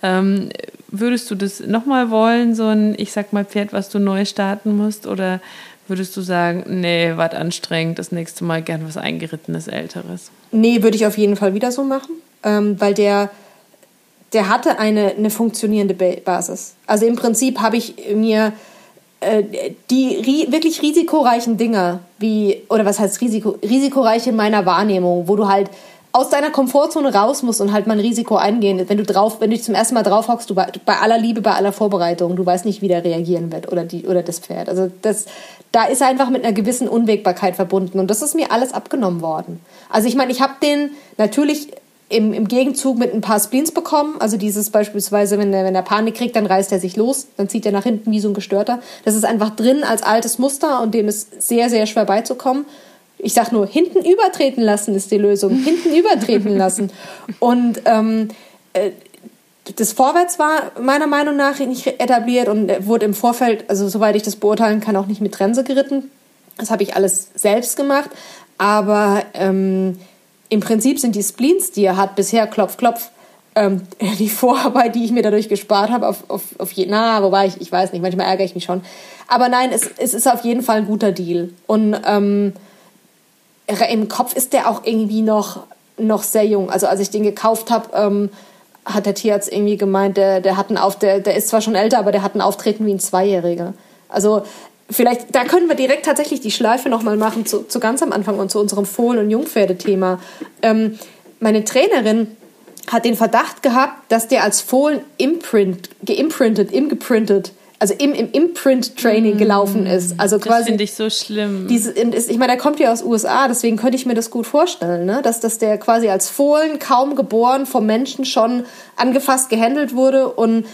Ähm, würdest du das nochmal wollen, so ein, ich sag mal, Pferd, was du neu starten musst? Oder würdest du sagen, nee, was anstrengend, das nächste Mal gern was Eingerittenes, Älteres? Nee, würde ich auf jeden Fall wieder so machen, ähm, weil der der hatte eine, eine funktionierende Basis. Also im Prinzip habe ich mir äh, die ri wirklich risikoreichen Dinge, wie, oder was heißt Risiko, risikoreiche in meiner Wahrnehmung, wo du halt aus deiner Komfortzone raus musst und halt mal ein Risiko eingehen. Wenn du drauf, wenn du zum ersten Mal drauf hockst, du bei, bei aller Liebe, bei aller Vorbereitung, du weißt nicht, wie der reagieren wird oder die oder das Pferd. Also das, da ist einfach mit einer gewissen Unwägbarkeit verbunden und das ist mir alles abgenommen worden. Also ich meine, ich habe den natürlich im, im Gegenzug mit ein paar Spleens bekommen. Also dieses beispielsweise, wenn er, wenn er Panik kriegt, dann reißt er sich los, dann zieht er nach hinten wie so ein Gestörter. Das ist einfach drin als altes Muster und dem ist sehr, sehr schwer beizukommen. Ich sag nur, hinten übertreten lassen ist die Lösung. Hinten übertreten lassen. Und ähm, äh, das Vorwärts war meiner Meinung nach nicht etabliert und wurde im Vorfeld, also soweit ich das beurteilen kann, auch nicht mit Trense geritten. Das habe ich alles selbst gemacht. Aber ähm, im Prinzip sind die Spleens, die er hat, bisher klopf, klopf, ähm, die Vorarbeit, die ich mir dadurch gespart habe, auf, auf, auf je, na, wobei ich, ich weiß nicht, manchmal ärgere ich mich schon. Aber nein, es, es ist auf jeden Fall ein guter Deal. Und ähm, im Kopf ist der auch irgendwie noch, noch sehr jung. Also als ich den gekauft habe, ähm, hat der Tierarzt irgendwie gemeint, der, der hat einen Auf, der, der ist zwar schon älter, aber der hat ein Auftreten wie ein Zweijähriger. Also vielleicht, da können wir direkt tatsächlich die Schleife nochmal machen zu, zu ganz am Anfang und zu unserem Fohlen- und Jungpferdethema. Ähm, meine Trainerin hat den Verdacht gehabt, dass der als Fohlen imprint, geimprintet, imgeprintet, also im, im Imprint-Training mm. gelaufen ist. Also quasi. Das finde ich so schlimm. Diese, ich meine, der kommt ja aus USA, deswegen könnte ich mir das gut vorstellen, ne? dass, dass der quasi als Fohlen, kaum geboren, vom Menschen schon angefasst, gehandelt wurde und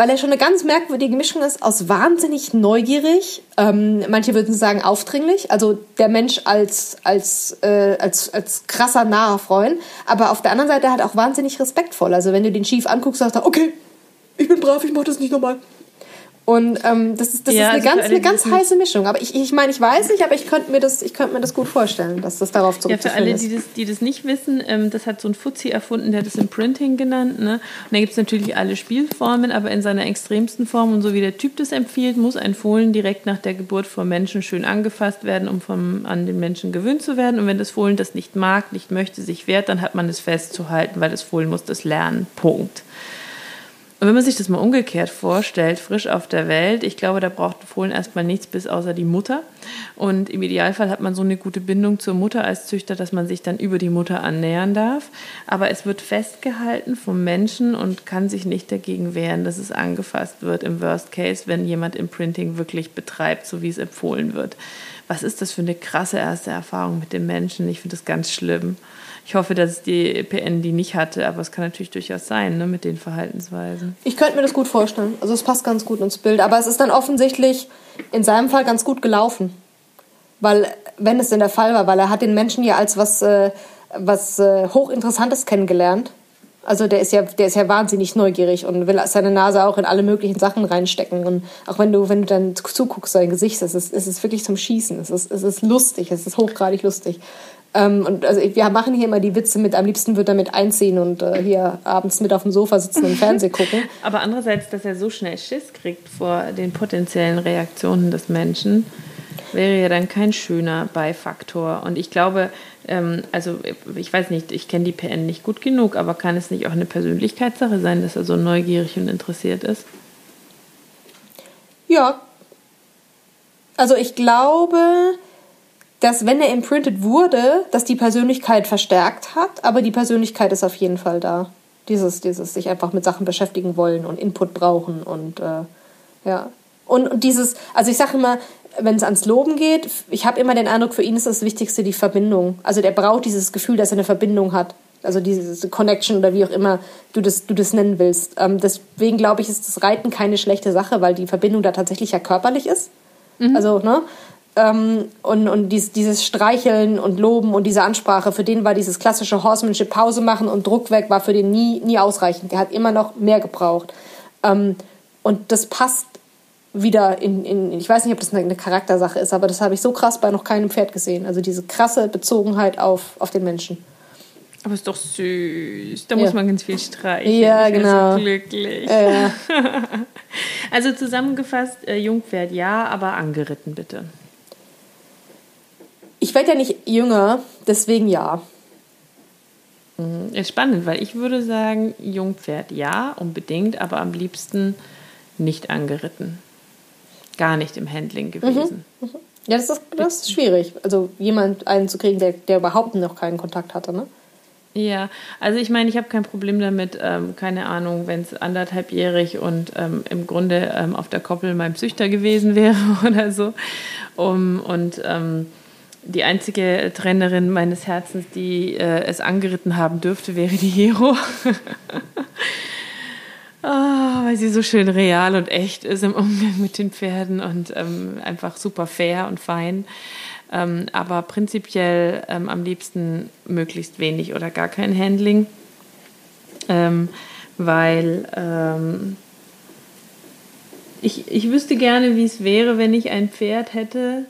weil er schon eine ganz merkwürdige Mischung ist aus wahnsinnig neugierig, ähm, manche würden sagen aufdringlich, also der Mensch als, als, äh, als, als krasser naher Freund, aber auf der anderen Seite er auch wahnsinnig respektvoll. Also wenn du den schief anguckst, sagst er, okay, ich bin brav, ich mach das nicht nochmal. Und ähm, das ist, das ja, ist eine also ganz, eine ganz heiße Mischung. Aber ich, ich meine, ich weiß nicht, aber ich könnte mir das, ich könnte mir das gut vorstellen, dass das darauf zurückzuführen ist. Ja, für alle, die das, die das nicht wissen, ähm, das hat so ein Fuzzi erfunden, der hat das Imprinting genannt. Ne? Und da gibt es natürlich alle Spielformen, aber in seiner extremsten Form und so wie der Typ das empfiehlt, muss ein Fohlen direkt nach der Geburt vom Menschen schön angefasst werden, um vom, an den Menschen gewöhnt zu werden. Und wenn das Fohlen das nicht mag, nicht möchte, sich wehrt, dann hat man es festzuhalten, weil das Fohlen muss das lernen. Punkt. Und wenn man sich das mal umgekehrt vorstellt, frisch auf der Welt, ich glaube, da braucht Fohlen erstmal nichts bis außer die Mutter. Und im Idealfall hat man so eine gute Bindung zur Mutter als Züchter, dass man sich dann über die Mutter annähern darf. Aber es wird festgehalten vom Menschen und kann sich nicht dagegen wehren, dass es angefasst wird im Worst Case, wenn jemand Imprinting wirklich betreibt, so wie es empfohlen wird. Was ist das für eine krasse erste Erfahrung mit dem Menschen? Ich finde das ganz schlimm. Ich hoffe, dass die PN die nicht hatte, aber es kann natürlich durchaus sein, ne, mit den Verhaltensweisen. Ich könnte mir das gut vorstellen. Also es passt ganz gut ins Bild. Aber es ist dann offensichtlich in seinem Fall ganz gut gelaufen. Weil, wenn es denn der Fall war, weil er hat den Menschen ja als was, äh, was äh, hochinteressantes kennengelernt. Also der ist ja, der ist ja wahnsinnig neugierig und will seine Nase auch in alle möglichen Sachen reinstecken. Und auch wenn du, wenn du dann zuguckst, sein Gesicht, es ist, es ist wirklich zum Schießen. Es ist, es ist lustig, es ist hochgradig lustig. Ähm, und also wir machen hier immer die Witze mit, am liebsten wird er mit einziehen und äh, hier abends mit auf dem Sofa sitzen und Fernsehen gucken. Aber andererseits, dass er so schnell Schiss kriegt vor den potenziellen Reaktionen des Menschen, wäre ja dann kein schöner Beifaktor. Und ich glaube, ähm, also ich weiß nicht, ich kenne die PN nicht gut genug, aber kann es nicht auch eine Persönlichkeitssache sein, dass er so neugierig und interessiert ist? Ja. Also ich glaube, dass wenn er imprinted wurde, dass die Persönlichkeit verstärkt hat, aber die Persönlichkeit ist auf jeden Fall da. Dieses, dieses sich einfach mit Sachen beschäftigen wollen und Input brauchen und äh, ja. Und, und dieses, also ich sage immer, wenn es ans Loben geht, ich habe immer den Eindruck, für ihn ist das Wichtigste die Verbindung. Also der braucht dieses Gefühl, dass er eine Verbindung hat. Also diese Connection oder wie auch immer du das, du das nennen willst. Ähm, deswegen glaube ich, ist das Reiten keine schlechte Sache, weil die Verbindung da tatsächlich ja körperlich ist. Mhm. Also, ne? Ähm, und und dies, dieses Streicheln und Loben und diese Ansprache, für den war dieses klassische Horsemanship Pause machen und Druck weg, war für den nie, nie ausreichend. Der hat immer noch mehr gebraucht. Ähm, und das passt wieder in, in, ich weiß nicht, ob das eine Charaktersache ist, aber das habe ich so krass bei noch keinem Pferd gesehen. Also diese krasse Bezogenheit auf, auf den Menschen. Aber ist doch süß. Da ja. muss man ganz viel streichen. Ja, ich genau. So glücklich. Ja. also zusammengefasst, äh, Jungpferd ja, aber angeritten bitte. Ich werde ja nicht jünger, deswegen ja. Mhm, ist spannend, weil ich würde sagen, Jungpferd ja, unbedingt, aber am liebsten nicht angeritten gar nicht im Handling mhm. gewesen. Mhm. Ja, das ist, das ist schwierig. Also jemand einen zu kriegen, der, der überhaupt noch keinen Kontakt hatte, ne? Ja, also ich meine, ich habe kein Problem damit, ähm, keine Ahnung, wenn es anderthalbjährig und ähm, im Grunde ähm, auf der Koppel mein Züchter gewesen wäre oder so. Um, und ähm, die einzige Trainerin meines Herzens, die äh, es angeritten haben dürfte, wäre die Hero. Oh, weil sie so schön real und echt ist im Umgang mit den Pferden und ähm, einfach super fair und fein. Ähm, aber prinzipiell ähm, am liebsten möglichst wenig oder gar kein Handling, ähm, weil ähm, ich, ich wüsste gerne, wie es wäre, wenn ich ein Pferd hätte,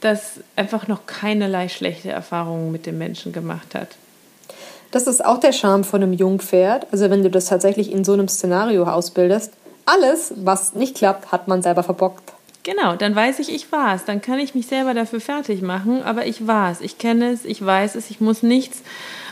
das einfach noch keinerlei schlechte Erfahrungen mit dem Menschen gemacht hat. Das ist auch der Charme von einem Jungpferd. Also wenn du das tatsächlich in so einem Szenario ausbildest, alles, was nicht klappt, hat man selber verbockt. Genau, dann weiß ich, ich war es. Dann kann ich mich selber dafür fertig machen, aber ich war es. Ich kenne es, ich weiß es, ich muss nichts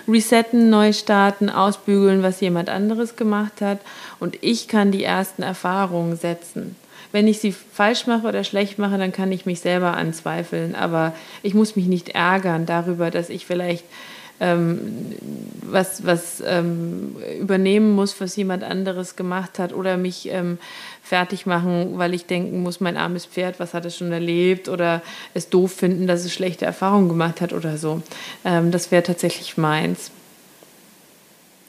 resetten, neu starten, ausbügeln, was jemand anderes gemacht hat. Und ich kann die ersten Erfahrungen setzen. Wenn ich sie falsch mache oder schlecht mache, dann kann ich mich selber anzweifeln. Aber ich muss mich nicht ärgern darüber, dass ich vielleicht ähm, was, was ähm, übernehmen muss, was jemand anderes gemacht hat oder mich ähm, fertig machen, weil ich denken muss, mein armes Pferd, was hat es schon erlebt oder es doof finden, dass es schlechte Erfahrungen gemacht hat oder so. Ähm, das wäre tatsächlich meins.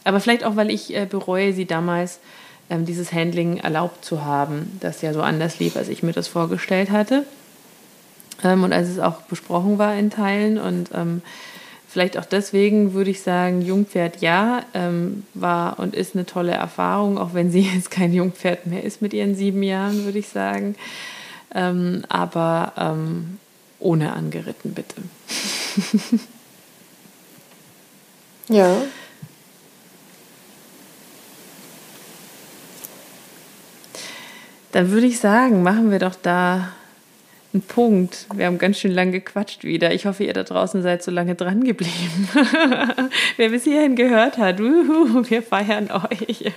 Aber vielleicht auch, weil ich äh, bereue, sie damals ähm, dieses Handling erlaubt zu haben, das ja so anders lief, als ich mir das vorgestellt hatte. Ähm, und als es auch besprochen war in Teilen und Vielleicht auch deswegen würde ich sagen, Jungpferd ja, ähm, war und ist eine tolle Erfahrung, auch wenn sie jetzt kein Jungpferd mehr ist mit ihren sieben Jahren, würde ich sagen. Ähm, aber ähm, ohne angeritten, bitte. ja. Dann würde ich sagen, machen wir doch da ein Punkt. Wir haben ganz schön lang gequatscht wieder. Ich hoffe, ihr da draußen seid so lange dran geblieben. Wer bis hierhin gehört hat, uhu, wir feiern euch.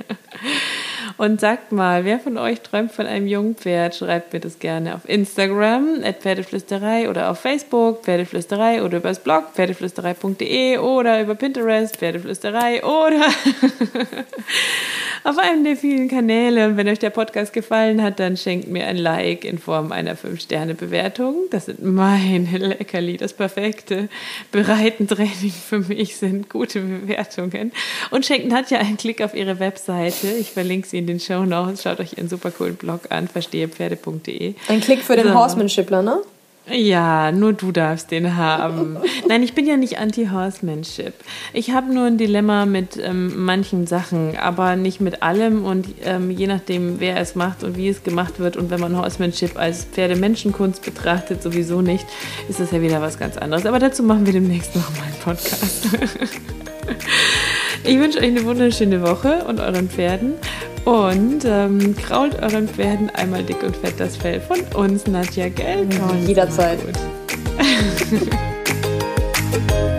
Und sagt mal, wer von euch träumt von einem jungen Pferd? Schreibt mir das gerne auf Instagram, at Pferdeflüsterei oder auf Facebook, Pferdeflüsterei oder übers Blog, pferdeflüsterei.de oder über Pinterest, Pferdeflüsterei oder auf einem der vielen Kanäle. Und wenn euch der Podcast gefallen hat, dann schenkt mir ein Like in Form einer 5-Sterne-Bewertung. Das sind meine Leckerli, das perfekte Bereitentraining für mich sind gute Bewertungen. Und schenkt Nadja einen Klick auf ihre Webseite. Ich verlinke sie in den Show Notes. Schaut euch ihren super coolen Blog an, verstehepferde.de. Ein Klick für den so. Horsemanshipler, ne? Ja, nur du darfst den haben. Nein, ich bin ja nicht anti-Horsemanship. Ich habe nur ein Dilemma mit ähm, manchen Sachen, aber nicht mit allem. Und ähm, je nachdem, wer es macht und wie es gemacht wird, und wenn man Horsemanship als Pferdemenschenkunst betrachtet, sowieso nicht, ist das ja wieder was ganz anderes. Aber dazu machen wir demnächst noch mal einen Podcast. ich wünsche euch eine wunderschöne Woche und euren Pferden. Und ähm, krault euren Pferden einmal dick und fett das Fell von uns, Nadja Gelb. Jederzeit. Gut.